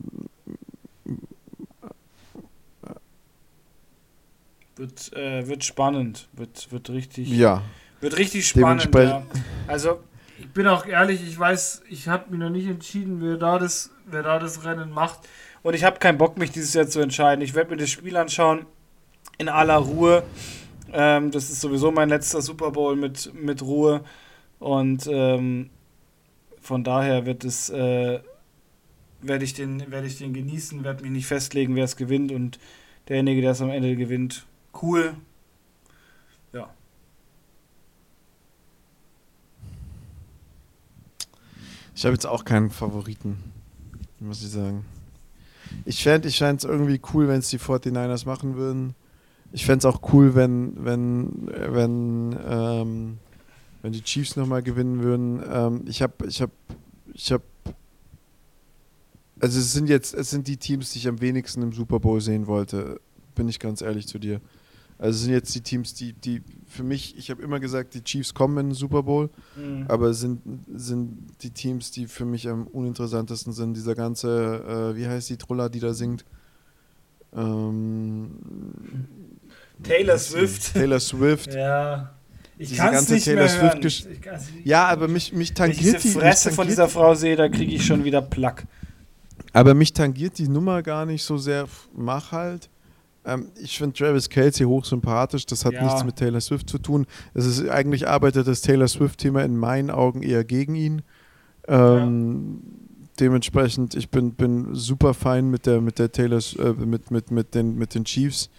Wird, äh, wird spannend. Wird, wird richtig. ja. Wird richtig spannend. Ja. Also, ich bin auch ehrlich, ich weiß, ich habe mich noch nicht entschieden, wer da das, wer da das Rennen macht. Und ich habe keinen Bock, mich dieses Jahr zu entscheiden. Ich werde mir das Spiel anschauen, in aller Ruhe. Ähm, das ist sowieso mein letzter Super Bowl mit, mit Ruhe. Und ähm, von daher wird es, äh, werde ich, den, werd ich den genießen, werde mich nicht festlegen, wer es gewinnt. Und derjenige, der es am Ende gewinnt, cool. Ja. Ich habe jetzt auch keinen Favoriten, muss ich sagen. Ich fände ich es irgendwie cool, wenn es die 49ers machen würden. Ich fände es auch cool, wenn, wenn, wenn, ähm, wenn die Chiefs nochmal gewinnen würden. Ähm, ich habe, ich habe, ich habe, also es sind jetzt, es sind die Teams, die ich am wenigsten im Super Bowl sehen wollte, bin ich ganz ehrlich zu dir. Also es sind jetzt die Teams, die, die für mich, ich habe immer gesagt, die Chiefs kommen in den Super Bowl. Mhm. Aber sind, sind die Teams, die für mich am uninteressantesten sind, dieser ganze, äh, wie heißt die Trulla, die da singt? Ähm, Taylor Swift. Taylor [LAUGHS] Swift. Ja. Ich Diese kann es ganze nicht Taylor Swift nicht- Ja, aber mich, mich Wenn ich tangiert diese die. Fresse von tangiert, dieser Frau sehe, da kriege ich schon wieder Plack. aber mich tangiert die Nummer gar nicht so sehr. Mach halt. Ähm, ich finde Travis Kelsey hochsympathisch. Das hat Ja. nichts mit Taylor Swift zu tun. Es ist eigentlich arbeitet das Taylor Swift-Thema in meinen Augen eher gegen ihn. Ähm, Dementsprechend, ich bin, bin super fein mit der mit der Taylor äh, mit, mit, mit, den, mit den Chiefs.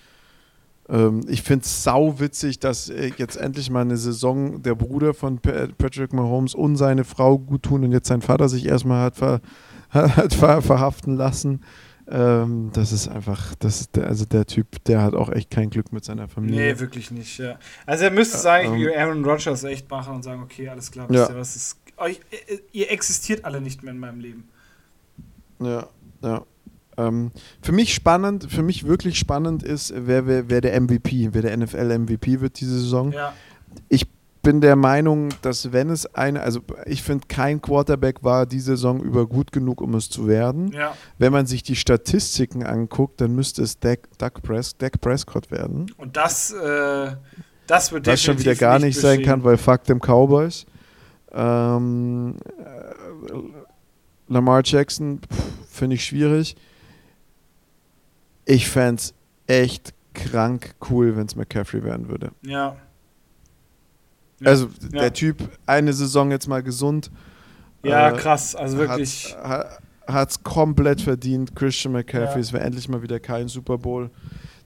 Ähm, ich finde es sau witzig, dass äh, jetzt endlich mal eine Saison der Bruder von Pa- Patrick Mahomes und seine Frau gut tun und jetzt sein Vater sich erstmal hat, ver, [LAUGHS] hat ver, verhaften lassen. Ähm, das ist einfach, das ist der, also der Typ, der hat auch echt kein Glück mit seiner Familie. Nee, wirklich nicht, ja. Also er müsste es eigentlich ähm, wie Aaron Rodgers echt machen und sagen, okay, alles klar, Ja. ihr was ist. Euch, äh, ihr existiert alle nicht mehr in meinem Leben. Ja, ja. Ähm, für mich spannend, für mich wirklich spannend ist, wer, wer, wer der MVP, wer der NFL-MVP wird diese Saison. Ja. Ich bin der Meinung, dass wenn es eine, also ich finde, kein Quarterback war die Saison über gut genug, um es zu werden. Ja. Wenn man sich die Statistiken anguckt, dann müsste es Dak, Dak, Pres, Dak Prescott werden. Und das, äh, das wird Was schon wieder gar nicht sein beschrieben. kann, weil fuck dem Cowboys. Ähm, äh, Lamar Jackson finde ich schwierig. Ich fände es echt krank cool, wenn es McCaffrey werden würde. Ja. Ja. Also Ja. der Typ, eine Saison jetzt mal gesund. Ja, äh, krass. Also wirklich. Hat es komplett verdient. Christian McCaffrey, Ja. es wäre endlich mal wieder kein Super Bowl.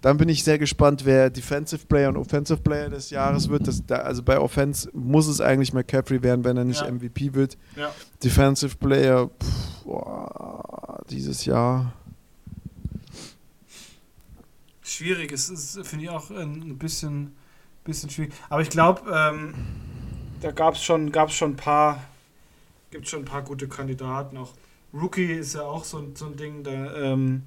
Dann bin ich sehr gespannt, wer Defensive Player und Offensive Player des Jahres wird. Das, da, also bei Offense muss es eigentlich McCaffrey werden, wenn er nicht. MVP wird. Defensive Player, pff, boah, dieses Jahr. Schwierig, es ist, finde ich, auch ein bisschen, bisschen schwierig. Aber ich glaube, ähm, da gab es schon, gab's schon ein paar, gibt schon ein paar gute Kandidaten. Auch Rookie ist ja auch so, ein- so ein Ding, da ähm,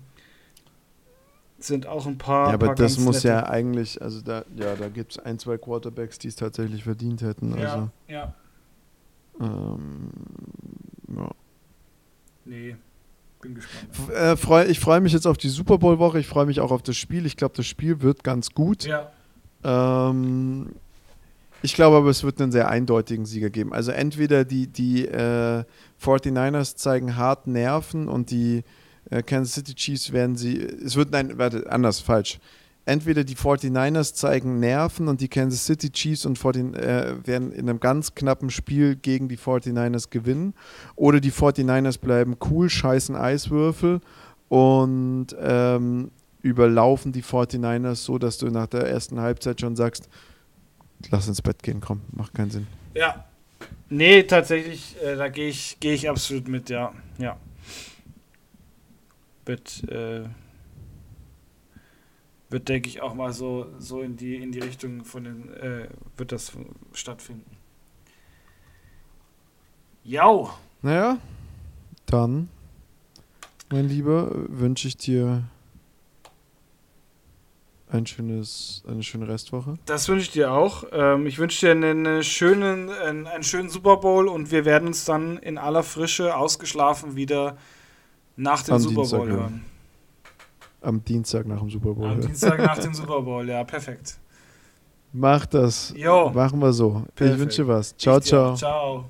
sind auch ein paar. ja, aber paar das muss nette. ja eigentlich, also da, ja, da gibt es ein, zwei Quarterbacks, die es tatsächlich verdient hätten. Ja, Also, ja. ähm, ja. Nee, bin gespannt. Äh, freu, ich freue mich jetzt auf die Super Bowl-Woche. Ich freue mich auch auf das Spiel. Ich glaube, das Spiel wird ganz gut. Ja, Ähm, ich glaube aber, es wird einen sehr eindeutigen Sieger geben. Also entweder die, die äh, 49ers zeigen hart Nerven und die äh, Kansas City Chiefs werden sie. Es wird, nein, warte, anders, falsch. Entweder die 49ers zeigen Nerven und die Kansas City Chiefs und 14, äh, werden in einem ganz knappen Spiel gegen die 49ers gewinnen. Oder die 49ers bleiben cool, scheißen Eiswürfel und ähm, überlaufen die 49ers so, dass du nach der ersten Halbzeit schon sagst, lass ins Bett gehen, komm, macht keinen Sinn. Ja. Nee, tatsächlich, äh, da gehe ich, geh ich absolut mit, ja. Ja. Wird, äh, wird denke ich, auch mal so, so in, die, in die Richtung von den, äh, wird das stattfinden. Jau. Naja, dann, mein Lieber, wünsche ich dir ein schönes, eine schöne Restwoche. Das wünsche ich dir auch. Ähm, ich wünsche dir einen schönen, einen, einen schönen Super Bowl und wir werden uns dann in aller Frische ausgeschlafen wieder nach dem Am Super Dienstag, Bowl ja. hören. Am Dienstag nach dem Super Bowl. Am Dienstag nach dem Super Bowl, ja, perfekt. Mach das. Jo. Machen wir so. Ich Perfekt. wünsche dir was. Ciao, Ich ciao. Ciao.